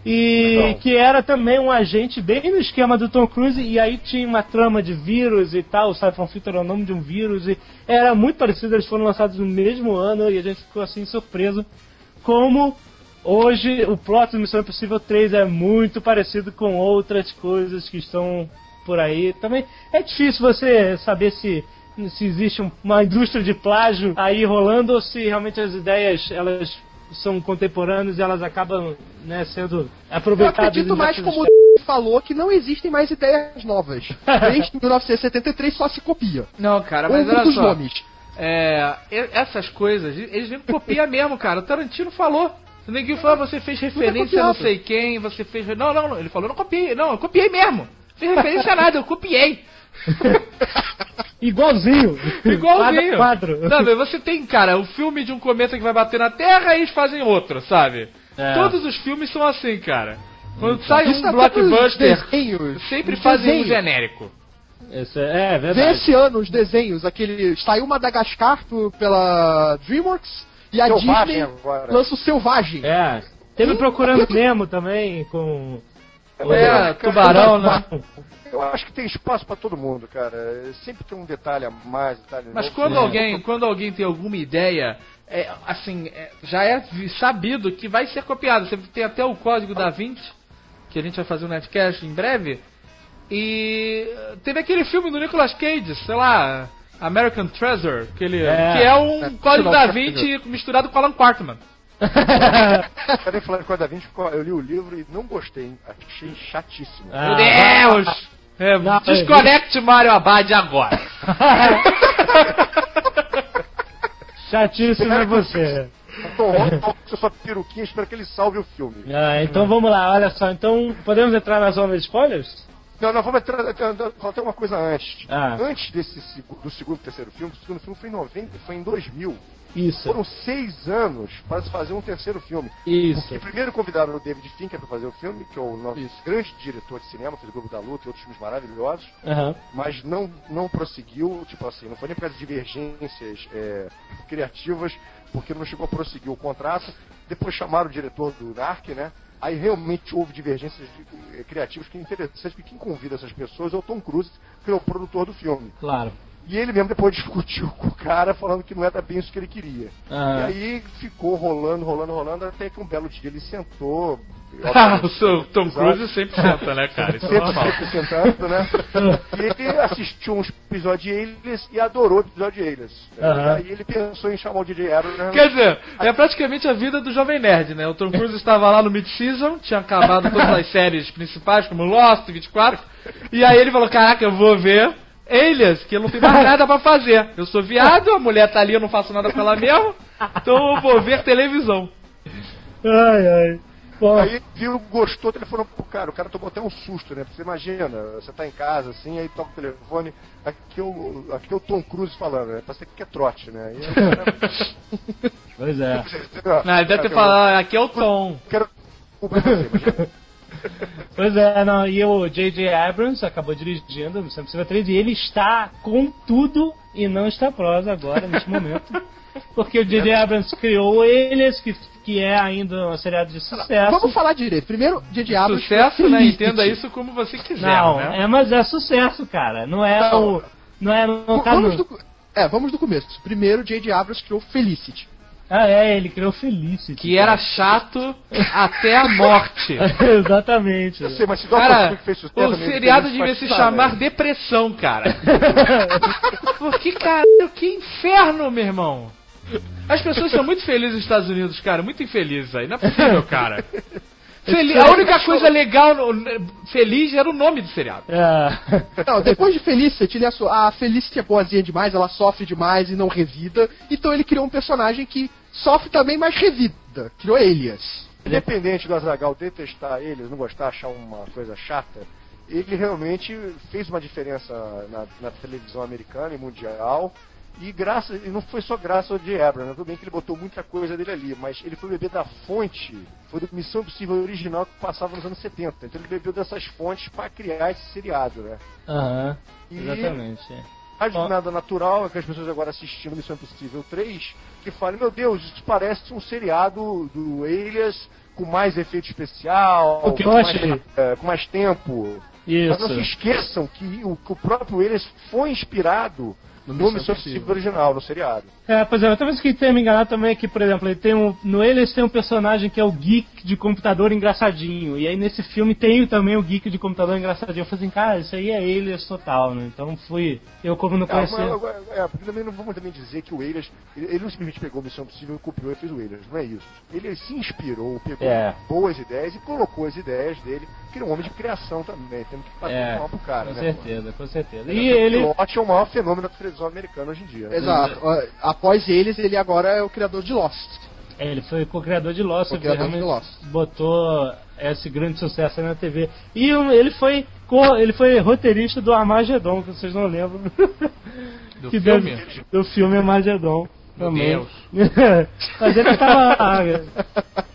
E Legal. que era também um agente bem no esquema do Tom Cruise, e aí tinha uma trama de vírus e tal, o Siphon Filter era o nome de um vírus, e era muito parecido, eles foram lançados no mesmo ano, e a gente ficou assim surpreso como hoje o plot do Missão Impossível 3 é muito parecido com outras coisas que estão por aí. Também é difícil você saber se se existe um- uma indústria de plágio aí rolando ou se realmente as ideias elas são contemporâneas e elas acabam né, sendo Eu aproveitadas. acredito em mais como o falou que não existem mais ideias novas. Desde 1973 só se copia. Não, cara, mas olha só. nomes. É, essas coisas, eles nem copiam mesmo, cara. O Tarantino falou. O neguinho falou, você fez referência a não sei quem, você fez. Não, não, não. Ele falou, não copiei. Não, eu copiei mesmo. Fiz referência a nada, eu copiei. Igualzinho. Igualzinho. Quadro. Sabe, você tem, cara, o filme de um cometa que vai bater na Terra e eles fazem outro, sabe? É. Todos os filmes são assim, cara. Quando sai Isso um nos blockbuster, desenhos, sempre fazem um genérico. Isso é, é Vê verdade. esse ano os desenhos, aquele. Saiu Madagascar pela Dreamworks e a Selvagem Disney agora. lança o Selvagem. É. Teve Procurando Nemo também, com... É, tubarão, né? Eu acho que tem espaço pra todo mundo, cara. Sempre tem um detalhe a mais, detalhe Mas novo. quando alguém, quando alguém tem alguma ideia, é, assim, é, já é sabido que vai ser copiado. Você tem até o código da Vinci, que a gente vai fazer um Netcast em breve. E eh, teve aquele filme do Nicolas Cage, sei lá, American Treasure, que, ele, É. que é um É, código da Vinci misturado com Alan Quartman. Quero nem falar de Coisa da Vinci, porque eu li o livro e não gostei. hein? Achei chatíssimo. Ah, Meu Deus! É, Não, desconecte Mario Abad agora. Chatíssimo é você. Tom Holland com sua peruquinha, espero que ele salve o filme. Ah, então vamos lá, olha só. Então, podemos entrar na zona de spoilers? Não, não, vamos entrar. Falta uma coisa antes. Ah. Antes desse do segundo e terceiro filme, o segundo filme foi em 90, foi em 2000. Isso. Foram seis anos para se fazer um terceiro filme. Isso. Porque primeiro convidaram o David Fincher para fazer o filme, que é o nosso grande diretor de cinema, fez o Globo da Luta e outros filmes maravilhosos, Aham. mas não, não prosseguiu, tipo assim, não foi nem por causa de divergências é, criativas, porque não chegou a prosseguir o contrato. Depois chamaram o diretor do Dark, né? Aí realmente houve divergências eh, criativas que é interessante, porque quem convida essas pessoas é o Tom Cruise, que é o produtor do filme. Claro. E ele mesmo depois discutiu com o cara, falando que não era bem isso que ele queria. Ah. E aí ficou rolando, rolando, rolando, até que um belo dia ele sentou. o seu Tom Cruise sempre senta, né, cara? Isso é Sempre, normal. sempre sentando, né? E ele assistiu uns episódios de Alias e adorou o episódio de Alias. Aham. Aí ele pensou em chamar o DJ Abrams. Quer dizer, é praticamente a vida do Jovem Nerd, né? O Tom Cruise estava lá no Mid-Season, tinha acabado todas as séries principais, como Lost, 24, e aí ele falou, caraca, eu vou ver Alias, que eu não tenho mais nada pra fazer. Eu sou viado, a mulher tá ali, eu não faço nada com ela mesmo, então eu vou ver televisão. Ai, ai. Bom, Aí viu, gostou, telefonou pro cara. O cara tomou até um susto, né? Porque você imagina, você tá em casa assim, aí toca o telefone, aqui é o, aqui é o Tom Cruise falando, né? Parece que é trote, né? Aí, cara, pois é. Não, ele deve ter falado, aqui é o Tom. Quero imagina. Pois é, não, e o J.J. Abrams acabou dirigindo o Missão Impossível 3 e ele está com tudo e não está prosa agora, neste momento. Porque o J.J. Abrams criou eles, que, que é ainda um seriado de sucesso. Vamos falar direito. Primeiro, J.J. Abrams. Sucesso, né? Entenda isso como você quiser, Não, né? é, mas é sucesso, cara. Não é Não. o. Não é. Não tá vamos no, do, é, vamos do começo. Primeiro, J.J. Abrams criou Felicity. Ah, é, ele criou Felicity. Que era chato até a morte. Exatamente. Eu sei, mas se Cara, o também, seriado devia se chamar né? Depressão, cara. Porque, caralho, que inferno, meu irmão. As pessoas são muito felizes nos Estados Unidos, cara. Muito infelizes aí. Não é possível, cara. Feli- A única coisa legal, no- feliz, era o nome do seriado. É. Não, depois de Felicity, ele ah, a Felicity é boazinha demais, ela sofre demais e não revida. Então ele criou um personagem que sofre também, mas revida. Criou Elias. Independente do Azagal detestar eles, não gostar, achar uma coisa chata, ele realmente fez uma diferença na, na televisão americana e mundial. E graças, e não foi só graças ao J. Abrams, né? tudo bem que ele botou muita coisa dele ali, mas ele foi beber da fonte, foi do Missão Impossível original que passava nos anos 70. Então ele bebeu dessas fontes para criar esse seriado, né? Aham, E exatamente. a de nada natural é que as pessoas agora assistindo Missão Impossível 3 que falem, meu Deus, isso parece um seriado do Alias com mais efeito especial, O que com, eu mais, achei. é, com mais tempo. Mas não se Isso. esqueçam que o, que o próprio Alias foi inspirado no, Missão Missão Impossível. Original, no seriado. É, pois é, outra vez que tem me enganado também é que, por exemplo, ele tem um, no Eles tem um personagem que é o geek de computador engraçadinho. E aí nesse filme tem também o geek de computador engraçadinho. Eu falei assim, cara, isso aí é Eles total, né? Então fui. Eu como não conhecia. mas, é, porque também não vamos também dizer que o Alias, ele, ele não simplesmente pegou Missão Impossível, copiou e fez o Alias, não é isso. Ele se inspirou, pegou É. boas ideias e colocou as ideias dele, é um homem de criação também, temos que bater É, pro cara, com né? certeza, com certeza. Ele E ele. O Lott é o maior fenômeno da televisão americana hoje em dia. né? Exato. Após eles, ele agora é o criador de Lost. É, ele foi co-criador de Lost, ele Co-criador de Lost. botou esse grande sucesso aí na TV. E um- ele foi co- ele foi roteirista do Armagedon, que vocês não lembram. Do Que filme? deve- do filme Armagedon. Meu também. Deus. Mas ele tava.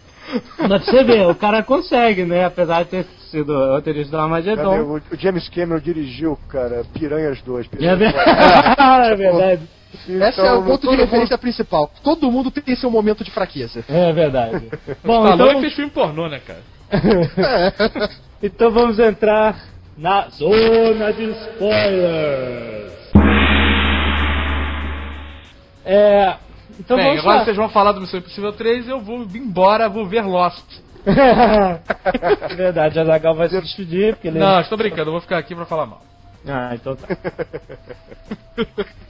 Mas pra você ver, o cara consegue, né? Apesar de ter sido roteirista do Cara, Armagedon. o, o James Cameron dirigiu, cara, Piranhas 2. É Piranhas verdade. é verdade. Esse é Então, o ponto de referência principal. Todo mundo tem seu momento de fraqueza. É verdade. Bom, Stallone então, fez filme pornô, né, cara? então vamos entrar na zona de spoilers. É. Então Bem, agora lá. vocês vão falar do Missão Impossível 3 eu vou embora, vou ver Lost. Verdade, a Zagal vai se despedir, porque ele. Não, estou brincando, eu vou ficar aqui pra falar mal. Ah, então tá.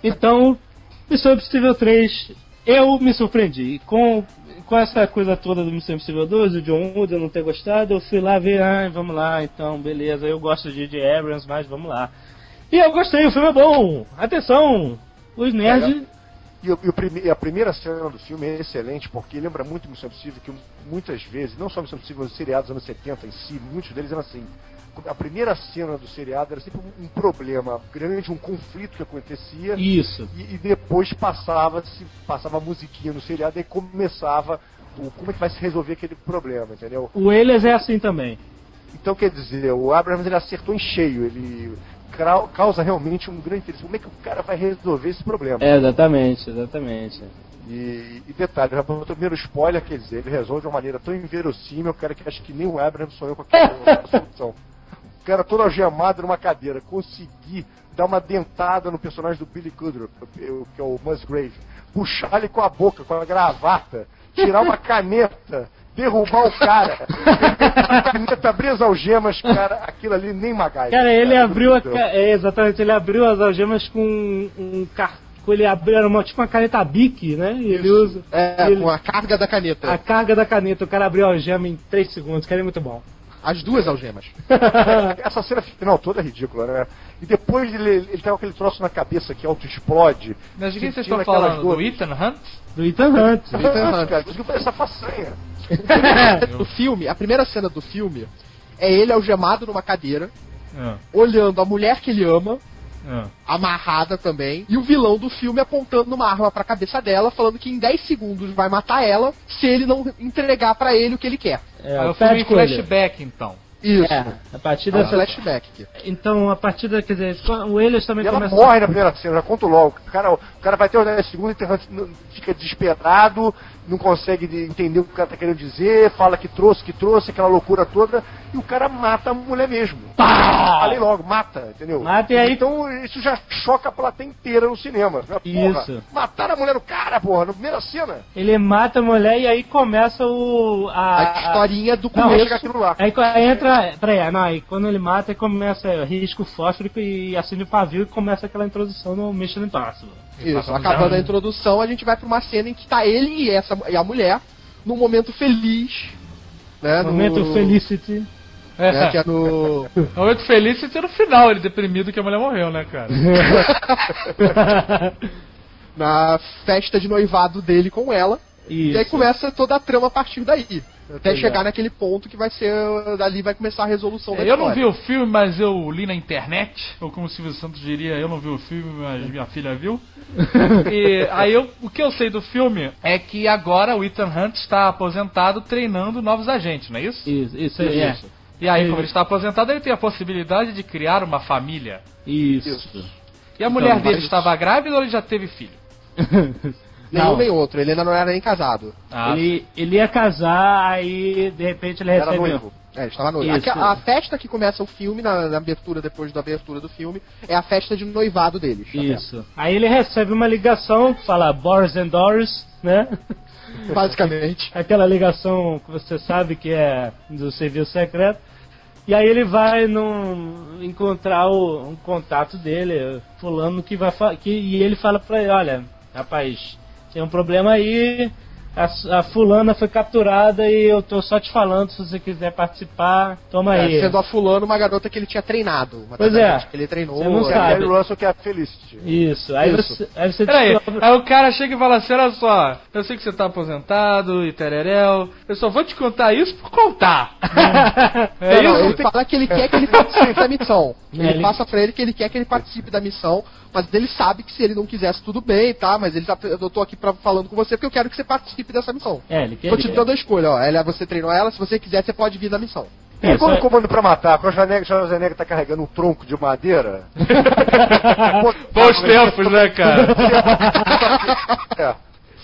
então, Missão Impossível 3, eu me surpreendi. Com, com essa coisa toda do Missão Impossível 2, o John Wood eu não ter gostado, eu fui lá ver, ah, vamos lá, então, beleza, eu gosto de J.J. Abrams, mas vamos lá. E eu gostei, o filme é bom! Atenção! Os nerds. E, o- e o prime- e a primeira cena do filme é excelente, porque lembra muito Missão Impossível, que muitas vezes, não só Missão Impossível, mas os seriados dos anos 70 em si, muitos deles eram assim. A primeira cena do seriado era sempre um, problema grande, um conflito que acontecia, Isso. e, e depois passava se passava a musiquinha no seriado e começava o, como é que vai se resolver aquele problema, entendeu? O Elias é assim também. Então quer dizer, o Abrams ele acertou em cheio, ele causa realmente um grande interesse. Como é que o cara vai resolver esse problema? É, exatamente, exatamente. E, e detalhe, já o primeiro spoiler, quer dizer, ele resolve de uma maneira tão inverossímil, cara, que acho que nem o Abrams sonhou com aquela solução. O cara todo algemado numa cadeira, conseguir dar uma dentada no personagem do Billy Kudrow, que é o Musgrave, puxar ele com a boca, com a gravata, tirar uma caneta, derrubar o cara, a caneta abrir as algemas, cara, aquilo ali nem magai. Cara, ele abriu a. ca- É, exatamente, ele abriu as algemas com um car... com Ele abriu era uma, tipo uma caneta Bic, né? E ele usa. É, ele- com a carga da caneta. a carga da caneta, o cara abriu a algema em 3 segundos, cara, é muito bom. As duas algemas. Essa cena final toda é ridícula, né? E depois ele, ele tá com aquele troço na cabeça que auto-explode. Mas de quem vocês estão falando? Do dores. Ethan Hunt? Do Ethan Hunt. Ah, cara, conseguiu fazer essa façanha. do filme, a primeira cena do filme é ele algemado numa cadeira, Ah, olhando a mulher que ele ama, ah. amarrada também, e o vilão do filme apontando uma arma pra cabeça dela, falando que em 10 segundos vai matar ela se ele não entregar pra ele o que ele quer. É, o Fred em flashback, então. Isso. É, a partir É um dessa. flashback. aqui. Então, a partir da. Quer dizer, o Elias também E ela começa. morre na primeira cena, já conto logo. O cara, o cara vai ter os 10 segundos e fica desesperado não consegue de- entender o que o cara tá querendo dizer, fala que trouxe, que trouxe, aquela loucura toda, e o cara mata a mulher mesmo. Falei logo, mata, entendeu? Mata e aí- Então isso já choca a plateia inteira no cinema. Porra, Isso. Mataram a mulher do cara, porra, na primeira cena. Ele mata a mulher e aí começa o. A, A historinha do Não, Não, começo. lá. Aí entra. Peraí, não, aí quando ele mata, aí começa é, risco fósforico e acende o pavio e começa aquela introdução no Mission Impossible. Isso, acabando a introdução, a gente vai pra uma cena em que tá ele e, essa, e a mulher num momento feliz. Né, no- Momento Felicity. É, né, que é no. é muito feliz e ter no final, ele deprimido que a mulher morreu, né, cara? na festa de noivado dele com ela. E aí Isso. começa toda a trama a partir daí. Até Pois chegar é. naquele ponto que vai ser. Dali vai começar a resolução da É, eu não vi história. o filme, mas eu li na internet, ou como o Silvio Santos diria, eu não vi o filme, mas minha filha viu. E aí eu, o que eu sei do filme é que agora o Ethan Hunt está aposentado treinando novos agentes, não é isso? Isso, isso, é. Isso. E aí, como ele está aposentado, ele tem a possibilidade de criar uma família. Isso. E a mulher Então, dele mas- estava grávida ou ele já teve filho? Nenhum Não. nem outro, ele ainda não era nem casado. Ah, Ele, ele ia casar, aí de repente ele Era recebe. noivo. É, ele estava noivo. Isso. A, a festa que começa o filme, na, na abertura, depois da abertura do filme, é a festa de noivado deles. Isso. Aí ele recebe uma ligação que fala Boris and Doris, né? Basicamente. Aquela ligação que você sabe que é do serviço secreto. E aí ele vai num, encontrar o, um contato dele, fulano que vai que E ele fala pra ele, olha, rapaz, tem um problema aí, a, a fulana foi capturada e eu tô só te falando, se você quiser participar, toma aí. É, sendo a fulano uma garota que ele tinha treinado. Uma Pois é. Que ele treinou. Você não é, É a sabe. Gary Russell que é a Felicity. Isso, aí Isso. você, aí você Peraí, descobre- aí o cara chega e fala assim, olha só, eu sei que você tá aposentado e tereréu, eu só vou te contar isso por contar. é Não, não, isso? ele fala que ele quer que ele participe da missão. É, Ele ele- passa pra ele que ele quer que ele participe da missão, mas ele sabe que se ele não quisesse, tudo bem, tá? Mas ele tá, eu tô aqui pra, falando com você porque eu quero que você participe dessa missão. É, ele quer. Tô te dando a escolha, ó. Ela, você treinou ela, se você quiser, você pode vir na missão. E Isso, quando é- o comando pra matar, quando o Schwarzenegger tá carregando um tronco de madeira. Bons tempos, né, cara? É.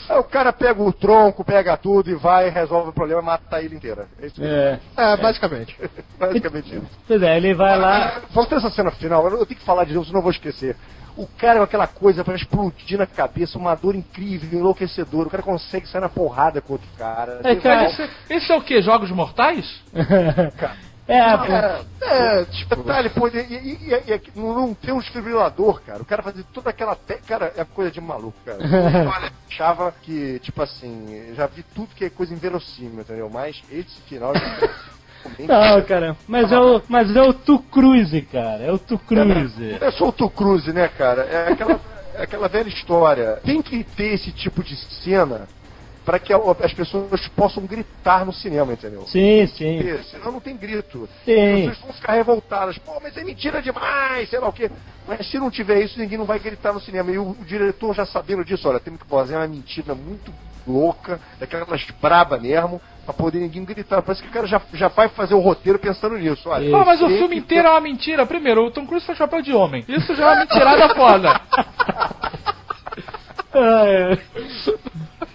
Aí o cara pega o tronco, pega tudo e vai, resolve o problema, mata a ilha inteira. É isso mesmo. É, É, basicamente. Basicamente isso. pois é, ele vai lá. Vamos ter essa cena final, eu tenho que falar de novo, senão eu vou esquecer. O cara com aquela coisa pra explodir na cabeça, uma dor incrível, enlouquecedora. O cara consegue sair na porrada com outro cara. É, cara, vai- Esse, esse é o que? Jogos Mortais? É, pô. É, é, tipo, detalhe, pô, e, e- e- e- não, não tem um desfibrilador, cara. O cara fazia toda aquela. Te... Cara, é coisa de maluco, cara. Eu achava que, tipo assim, já vi tudo que é coisa inverossímil, entendeu? Mas esse final. Não, cara, mas é o, mas é o Tu Cruise, cara, é o Tu Cruise. É só o Tu Cruise, né, cara? É aquela, é aquela velha história. Tem que ter esse tipo de cena para que as pessoas possam gritar no cinema, entendeu? Sim, sim. Porque Senão não tem grito. Tem. As pessoas vão ficar revoltadas. Pô, mas é mentira demais, sei lá o quê. Mas se não tiver isso, ninguém não vai gritar no cinema. E o, o diretor já sabendo disso, olha, temos que fazer uma mentira muito louca, daquelas braba mesmo, pra poder ninguém gritar. Parece que o cara já, já vai fazer o roteiro pensando nisso. Olha. Ah, mas o tem filme inteiro é uma mentira. Primeiro, o Tom Cruise faz papel de homem. Isso já é uma mentirada foda. É.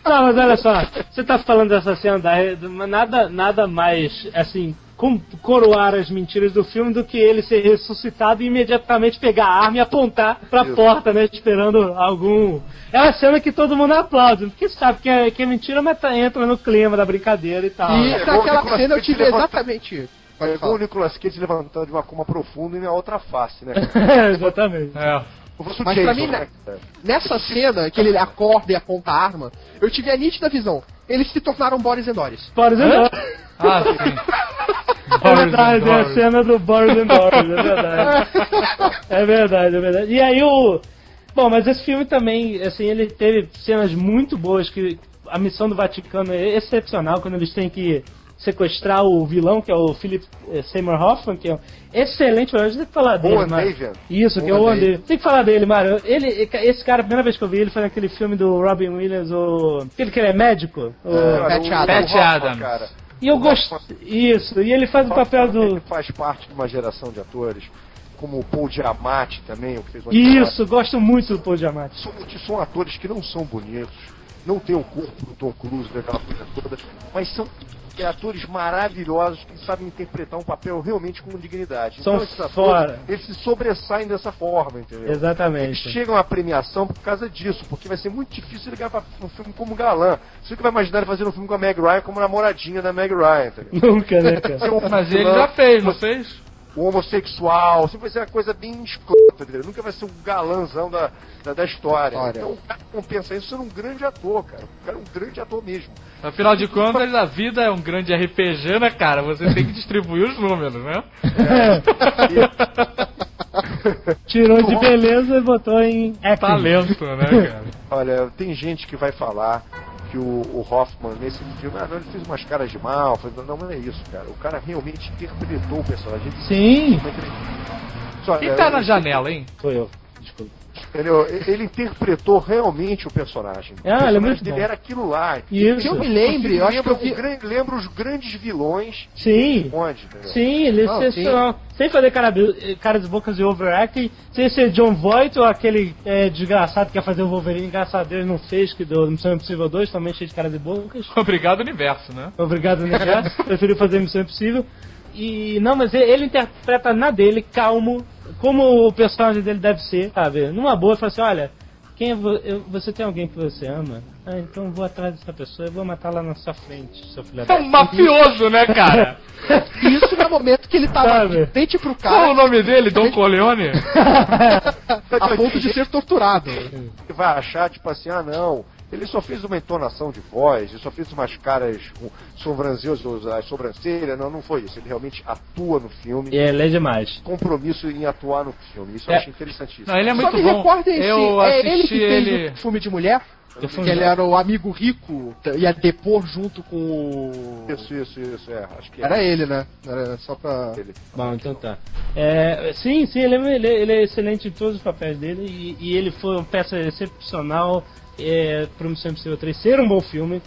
Não, mas olha só, você tá falando dessa cena da nada, nada mais assim com, coroar as mentiras do filme do que ele ser ressuscitado e imediatamente pegar a arma e apontar pra Isso. porta, né? Esperando algum. É uma cena que todo mundo aplaude, porque sabe que é, que é mentira, mas tá, entra no clima da brincadeira e tal. E né? é Nicolas cena eu tive levanta- exatamente. É Pode igual o. Nicolas Cage levantando de uma coma profunda e na outra face, né? Exatamente. É. Mas pra mim, né, cara? Nessa cena, que ele acorda e aponta a arma, eu tive a nítida visão. Eles se tornaram Boris e Doris. Por exemplo, Ah, sim. É verdade, é a cena do Boris and Doris, é verdade. É verdade, é verdade. E aí o. Bom, mas esse filme também, assim, ele teve cenas muito boas que a missão do Vaticano é excepcional quando eles têm que sequestrar o vilão, que é o Philip eh, Seymour Hoffman, que é um excelente, a gente tem que falar dele, Owen Mário. Davian. Isso, que é o. Davian. Tem que falar dele, Mário. Ele, esse cara, a primeira vez que eu vi ele foi naquele filme do Robin Williams, o... aquele que ele é médico. o- Cara, Pat o- Adams. o Pat Adams. Cara. E eu gosto... Isso, e ele faz o papel do... Ele faz parte de uma geração de atores, como o Paul Giamatti também, o que fez uma Isso, gosto muito do Paul Giamatti. São, são atores que não são bonitos, não tem o corpo do Tom Cruise, daquela coisa toda, mas são é, atores maravilhosos que sabem interpretar um papel realmente com dignidade. São então esses atores, fora. eles se sobressaem dessa forma, entendeu? Eles Exatamente. chegam à premiação por causa disso, porque vai ser muito difícil ligar para um filme como galã. Você nunca vai imaginar ele fazendo um filme com a Meg Ryan como namoradinha da Meg Ryan, entendeu? Nunca, né, cara? Um Mas ele já fez, não fez? um homossexual, sempre vai ser uma coisa bem escrota, entendeu? Nunca vai ser um galãzão da, da, da história. História. Então o cara compensa isso sendo um grande ator, cara. O cara é um grande ator mesmo. Afinal de contas, a vida é um grande RPG, né, cara? Você tem que distribuir os números, né? Tirou de beleza e botou em acting. Talento, né, cara? Olha, tem gente que vai falar que o, o Hoffman nesse filme, ah, não, ele fez umas caras de mal, fez- não, não é isso, cara. O cara realmente interpretou o personagem. Ele- Sim. Olha, Quem tá na ele- janela, hein? Sou eu. Desculpa. Entendeu? Ele interpretou realmente o personagem. Ah, o ele é personagem muito dele bom. era aquilo lá. Isso. Que eu me lembre, eu acho que eu vi... o grande- lembra os grandes vilões Sim. onde, entendeu? Sim, ele é sensacional. Sem fazer cara, caras e bocas de overacting, sem ser John Voight ou aquele é, desgraçado que quer fazer o Wolverine engraçado dele não fez, que do Missão Impossível 2, também cheio de caras e bocas. Obrigado, universo, né? Obrigado, universo. Preferiu fazer Missão Impossível. E não, mas ele, ele interpreta na dele, calmo, como o personagem dele deve ser, sabe? Numa boa, fala assim: olha, quem é vo- eu- você tem alguém que você ama? Ah, então eu vou atrás dessa pessoa e vou matar lá na sua frente, seu filho da É um mafioso, né, cara? Isso no momento que ele tava Sabe? de frente pro Qual o cara nome dele? Don Corleone? a ponto de ser torturado. Vai achar, tipo assim, ah não, ele só fez uma entonação de voz, ele só fez umas caras com sobrancelhas, as sobrancelhas, não, não foi isso. Ele realmente atua no filme, E ele é demais. compromisso em atuar no filme. Isso eu É. achei interessantíssimo. Não, ele é Só muito me bom. recordem Eu se é ele assisti que fez ele. o filme de mulher, Eu que ele era o amigo rico, ia depor junto com o... Isso, isso, isso, é. Acho que Era ele, né? Era só pra... ele. Bom, então tá. É, sim, sim, ele é, ele é- ele é excelente em todos os papéis dele e, e ele foi uma peça excepcional é, pro Missão Impossível 3 ser um bom filme.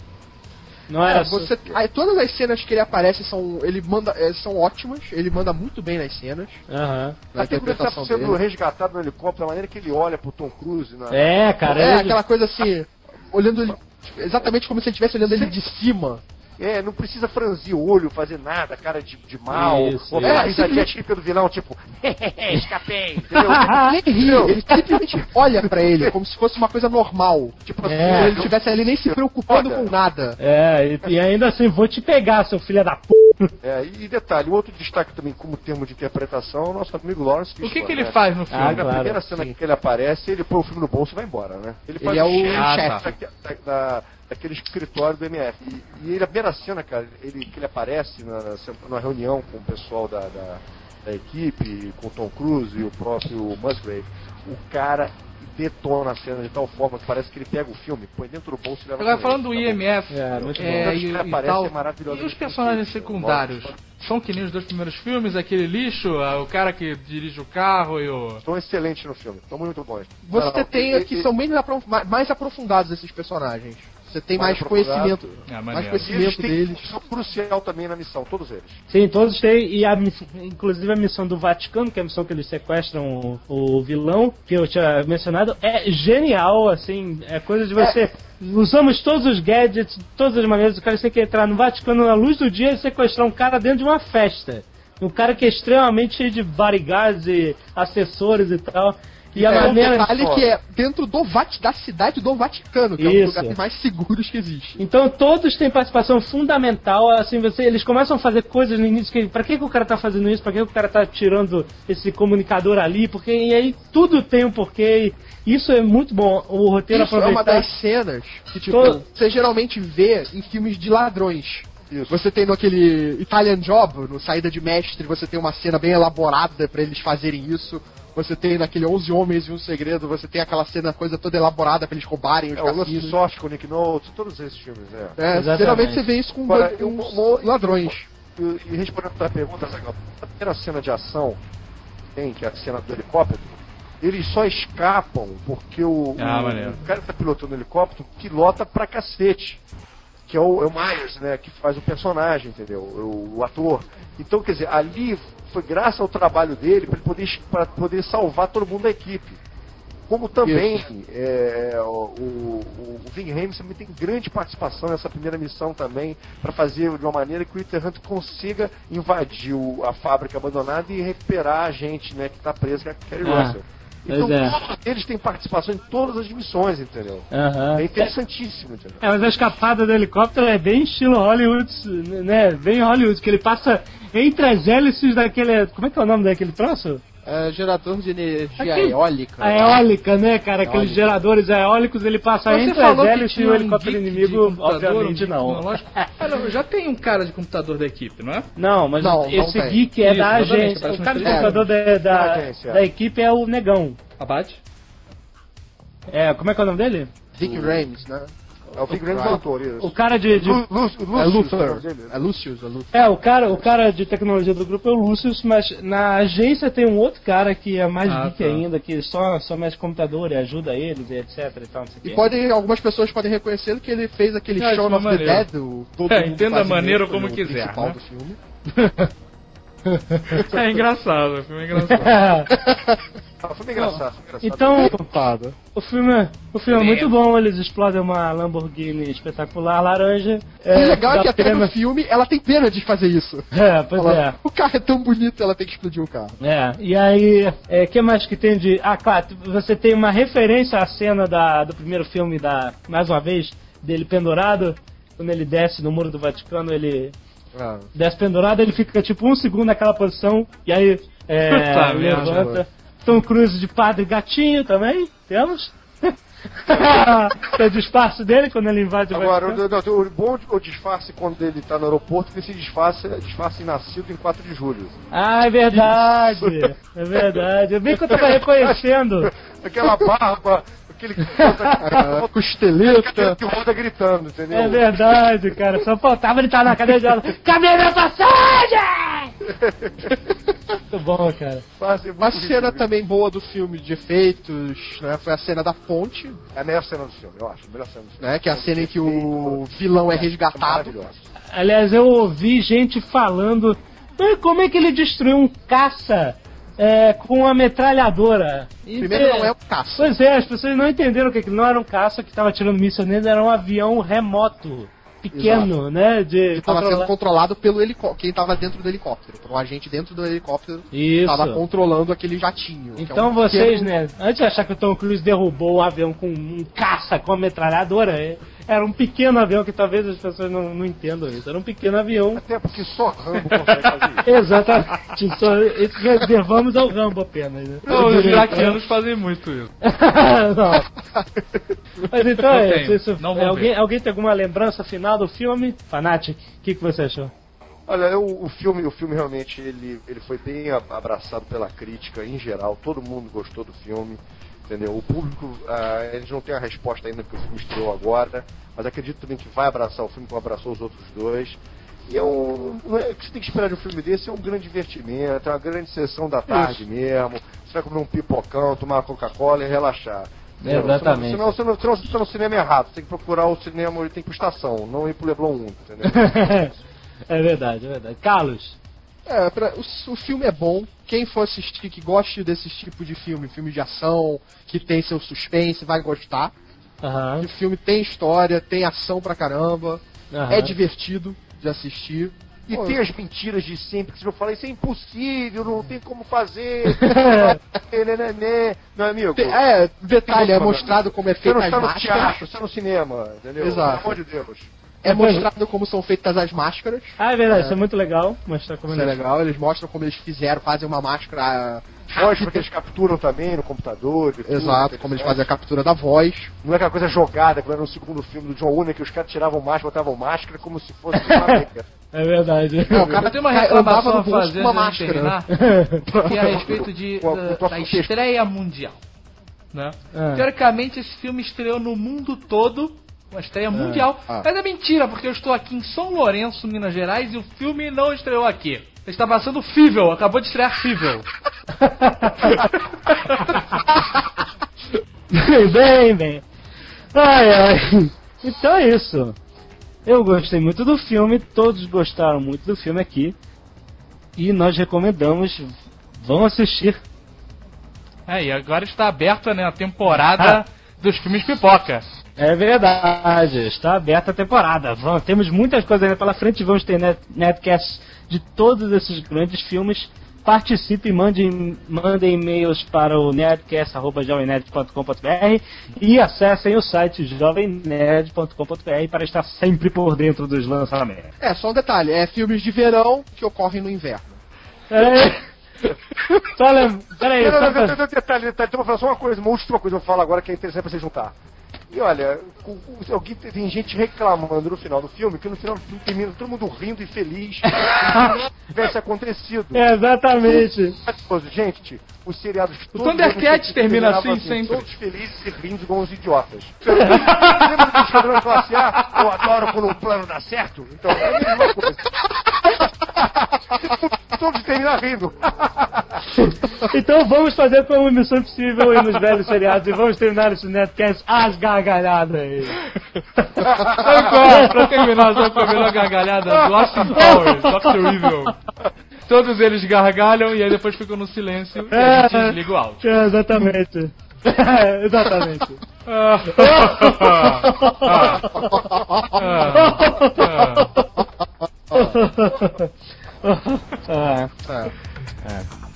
Não era É, você, aí, todas as cenas que ele aparece são, ele manda, é, são ótimas, ele manda muito bem nas cenas, Aham. na Até quando ele tá sendo dele. resgatado no helicóptero, a maneira que ele olha pro Tom Cruise. Na... É, cara. É, ele- aquela coisa assim, olhando ele, exatamente como se ele estivesse olhando ele de cima. É, não precisa franzir o olho, fazer nada, cara de, de mal. Isso, ou aquela isso. risadinha típica do vilão, tipo, escapei, entendeu? Nem ri, ele simplesmente olha pra ele como se fosse uma coisa normal. Tipo assim, É. como ele estivesse ali nem se preocupando Foda. com nada. É, e, e ainda assim, vou te pegar, seu filho da p. É, e detalhe, outro destaque também como termo de interpretação é o nosso amigo Lawrence O que, Fishburne, que ele né? faz no filme? Ah, Na claro, primeira cena sim. que ele aparece, ele põe o filme no bolso e vai embora, né? Ele, faz Ele é o chefe Ah, tá. da- da- daquele escritório do MF. E, e ele, a primeira cena, cara, ele, que ele aparece na, na, reunião com o pessoal da, da, da equipe, com o Tom Cruise e o próprio Musgrave, o cara detona a cena de tal forma que parece que ele pega o filme, põe dentro do bolso e leva Agora falando do tá? IMF, É, muito é, bom. e, e aparece tal, e os personagens secundários? São que nem os dois primeiros filmes, aquele lixo, o cara que dirige o carro e o... Estão excelentes no filme, estão muito bons. Você Não, não, tem ele- aqui, ele- são bem mais aprofundados esses personagens. Você tem mais, conhecimento, Ah, mais conhecimento deles. são crucial também na missão, todos eles. Sim, todos têm, e a, inclusive a missão do Vaticano, que é a missão que eles sequestram o, o vilão, que eu tinha mencionado, é genial, assim, é coisa de você. Usamos todos os gadgets, todas as maneiras, o cara tem que entrar no Vaticano na luz do dia e sequestrar um cara dentro de uma festa. Um cara que é extremamente cheio de bodyguards e assessores e tal. E a é um maneira. detalhe que é dentro do Vat da cidade do Vaticano, que é um Isso. dos lugares mais seguros que existe. Então todos têm participação fundamental, assim, você, eles começam a fazer coisas no início que, pra que, que o cara tá fazendo isso, pra que, que o cara tá tirando esse comunicador ali, porque e aí tudo tem um porquê, e isso é muito bom, o roteiro Isso é uma aproveitar. das cenas que, tipo, Todo- você geralmente vê em filmes de ladrões. Isso. Você tem no aquele Italian Job, no Saída de Mestre, você tem uma cena bem elaborada pra eles fazerem isso. Você tem naquele 11 Homens e um Segredo, você tem aquela cena, coisa toda elaborada pra eles roubarem os É, o lance de sorte com o Nick Nolte, todos esses filmes, é. É, geralmente você vê isso com, Agora, eu- os eu- ladrões. E, respondendo a pergunta, Zagal, a primeira cena de ação tem, que é a cena do helicóptero, eles só escapam porque o, Ah, o- maneiro. o cara que tá pilotando o helicóptero pilota pra cacete. Que é o, é o Myers, né? Que faz o personagem, entendeu? O, o ator. Então, quer dizer, ali foi graças ao trabalho dele para poder, pra poder salvar todo mundo da equipe. Como também é, o, o, o também tem grande participação nessa primeira missão também, para fazer de uma maneira que o Ethan Hunt consiga invadir o- a fábrica abandonada e recuperar a gente né, que está presa, que é a Kerry É. Russell. Pois Então, é. eles têm participação em todas as missões, entendeu? É interessantíssimo, entendeu? É, mas a escapada do helicóptero é bem estilo Hollywood, né? Bem Hollywood, que ele passa entre as hélices daquele. Como é que é o nome daquele troço? É, gerador de energia Aqui. eólica. A eólica, né, cara? Aqueles Eólica. geradores eólicos, ele passa Você entre as falou que hélices e tinha o um helicóptero de inimigo, um obviamente não. não, já tem um cara de computador da equipe, não é? Não, mas Não, não esse tem. geek é Isso, da agência. O um cara de computador da, Da da, agência, é. da equipe é o Negão. Abate? É, como é que é o nome dele? Vic Rames, né? É o Big Rams é o autor, isso. O cara de. de- Lu- Lu- Lucius, É Luther. dele. É Lucius, é Luther. É, o cara, o cara de tecnologia do grupo é o Lucius, mas na agência tem um outro cara que é mais Ah, geek tá. ainda, que só, só mexe computador e ajuda eles e etc e tal, não sei o E pode, algumas pessoas podem reconhecer que ele fez aquele é of the. Dead, o todo É, mundo entenda faz maneiro como quiser, principal né? do filme. É engraçado, o filme é engraçado. Ah, foi bem engraçado, foi engraçado. então, o filme, o filme é muito bom, eles explodem uma Lamborghini espetacular laranja. E o legal é que até pena- no filme ela tem pena de fazer isso. É, pois Ela- é. O carro é tão bonito, ela tem que explodir o carro. É, e aí, o que mais que tem de. Ah, claro, você tem uma referência à cena da, do primeiro filme, da mais uma vez, dele pendurado, quando ele desce no muro do Vaticano, ele Ah. desce pendurado, ele fica tipo um segundo naquela posição, e aí é, Puta levanta. Tom Cruise de padre gatinho também, temos? tem o disfarce dele quando ele invade o Agora, o, o, o bom o disfarce quando ele tá no aeroporto, que esse disfarce é disfarce nascido em 4 de julho. Ah, é verdade! É verdade. Eu bem que eu tava reconhecendo. Aquela barba, aquele A costeleta. que roda gritando, entendeu? É verdade, cara. Só faltava ele estar na cadeira de aula. Cadê minha passagem? Muito bom, cara. É Uma muito cena também boa do filme de efeitos, né? Foi a cena da ponte, É a melhor cena do filme, eu acho. A melhor cena do filme. né? Que é a cena em que o vilão é resgatado. Maravilhosa. Aliás, eu ouvi gente falando. "Ah, Como é que ele destruiu um caça é, com uma metralhadora? E Primeiro não é o caça. Pois é, as pessoas não entenderam que aquilo não era um caça que estava tirando míssil nele, era um avião remoto, pequeno, né? De Estava sendo controlar. controlado pelo helicóptero. Quem estava dentro do helicóptero. Então, o agente dentro do helicóptero estava controlando aquele jatinho. que é Então um vocês, pequeno- né, antes de achar que o Tom Cruise derrubou um avião com um caça com a metralhadora, é- era um pequeno avião que talvez as pessoas não, não entendam isso. Era um pequeno avião. Até porque só Rambo consegue fazer isso. Exatamente. Só, isso reservamos ao Rambo apenas. Né? Não, os iraquianos fazem muito isso. não. Mas então Não é tenho, isso. é, alguém, alguém tem alguma lembrança final do filme? Fanatic, o que, que você achou? Olha, o, o filme, o filme realmente ele, ele foi bem abraçado pela crítica em geral. Todo mundo gostou do filme, entendeu? O público, ah, eles não têm a resposta ainda porque o filme estreou agora, mas acredito também que vai abraçar o filme como abraçou os outros dois. E é um, não é- o que você tem que esperar de um filme desse é um grande divertimento, é uma grande sessão da tarde mesmo. Você vai comer um pipocão, tomar uma Coca-Cola e relaxar. Exatamente. Senão, senão, senão, senão você tá no cinema errado. Você tem que procurar o cinema, tem que ir pro estação, não ir pro Leblon 1, entendeu? é verdade, é verdade. Carlos. É, pra- o, o filme é bom. Quem for assistir, que goste desse tipo de filme, filme de ação, que tem seu suspense, vai gostar. Aham, O filme tem história, tem ação pra caramba, aham. é divertido de assistir. E Pô, tem as mentiras de sempre, que você não fala, isso é impossível, não tem como fazer. Meu amigo, tem- é, detalhe, é mostrado como é você feita não está no teatro, você está no cinema, entendeu? Exato. Pelo amor de Deus. É mostrado como são feitas as máscaras. Ah, é verdade, isso é muito legal. Mostrar como Isso é ele- legal, eles mostram como eles fizeram, fazem uma máscara. Mostra que eles capturam também no computador. tudo, Exato, como eles fazem a captura da voz. Não é aquela coisa jogada, como era no segundo filme do John Wayne, que os caras tiravam máscara, botavam máscara como se fosse uma. É verdade. Não, o cara Tem uma reclamação a fazer com uma máscara. terminar, que é a respeito de, Com da, com da estreia mundial. Né? Ah. Teoricamente, esse filme estreou no mundo todo, uma estreia mundial, Ah. mas é mentira, porque eu estou aqui em São Lourenço, Minas Gerais, e o filme não estreou aqui. Ele está passando Fível, acabou de estrear Fível. bem, bem. Ai, ai. Então é isso. Eu gostei muito do filme, todos gostaram muito do filme aqui. E nós recomendamos, vão assistir. É, e agora está aberta né, a temporada dos filmes pipoca. É verdade, está aberta a temporada. Vamos, temos muitas coisas ainda pela frente. Vamos ter net, netcasts de todos esses grandes filmes. Participe e mande, mandem e-mails para o nerdcast.jovemnerd.com.br e acessem o site jovemnerd.com.br para estar sempre por dentro dos lançamentos. É, só um detalhe, é filmes de verão que ocorrem no inverno. É. Só lembra, peraí, Não, só pra- detalhe, detalhe, então vou falar só uma coisa, uma última coisa que eu falar agora que é interessante pra você juntar. E olha, alguém- tem gente reclamando no final do filme, que no final do filme termina todo mundo rindo e feliz, se tivesse acontecido. É, exatamente. Gente, os seriados todos... Thundercats eles termina terminavam assim sempre. Todos felizes e rindo igual uns idiotas. Lembra do Esquadrão Classe A? Eu adoro quando o plano dá certo. Então, é a mesma coisa. todos terminam rindo. Então vamos fazer como Missão Impossível e nos velhos seriados e vamos terminar esse netcast às gargalhadas. Sabe qual é? Pra terminar, sabe qual é a melhor gargalhada? do Austin Powers, Dr. Evil. Todos eles gargalham e aí depois ficam no silêncio e a gente desliga o áudio. É, exatamente. É, exatamente. Ah, ah, ah. Ah.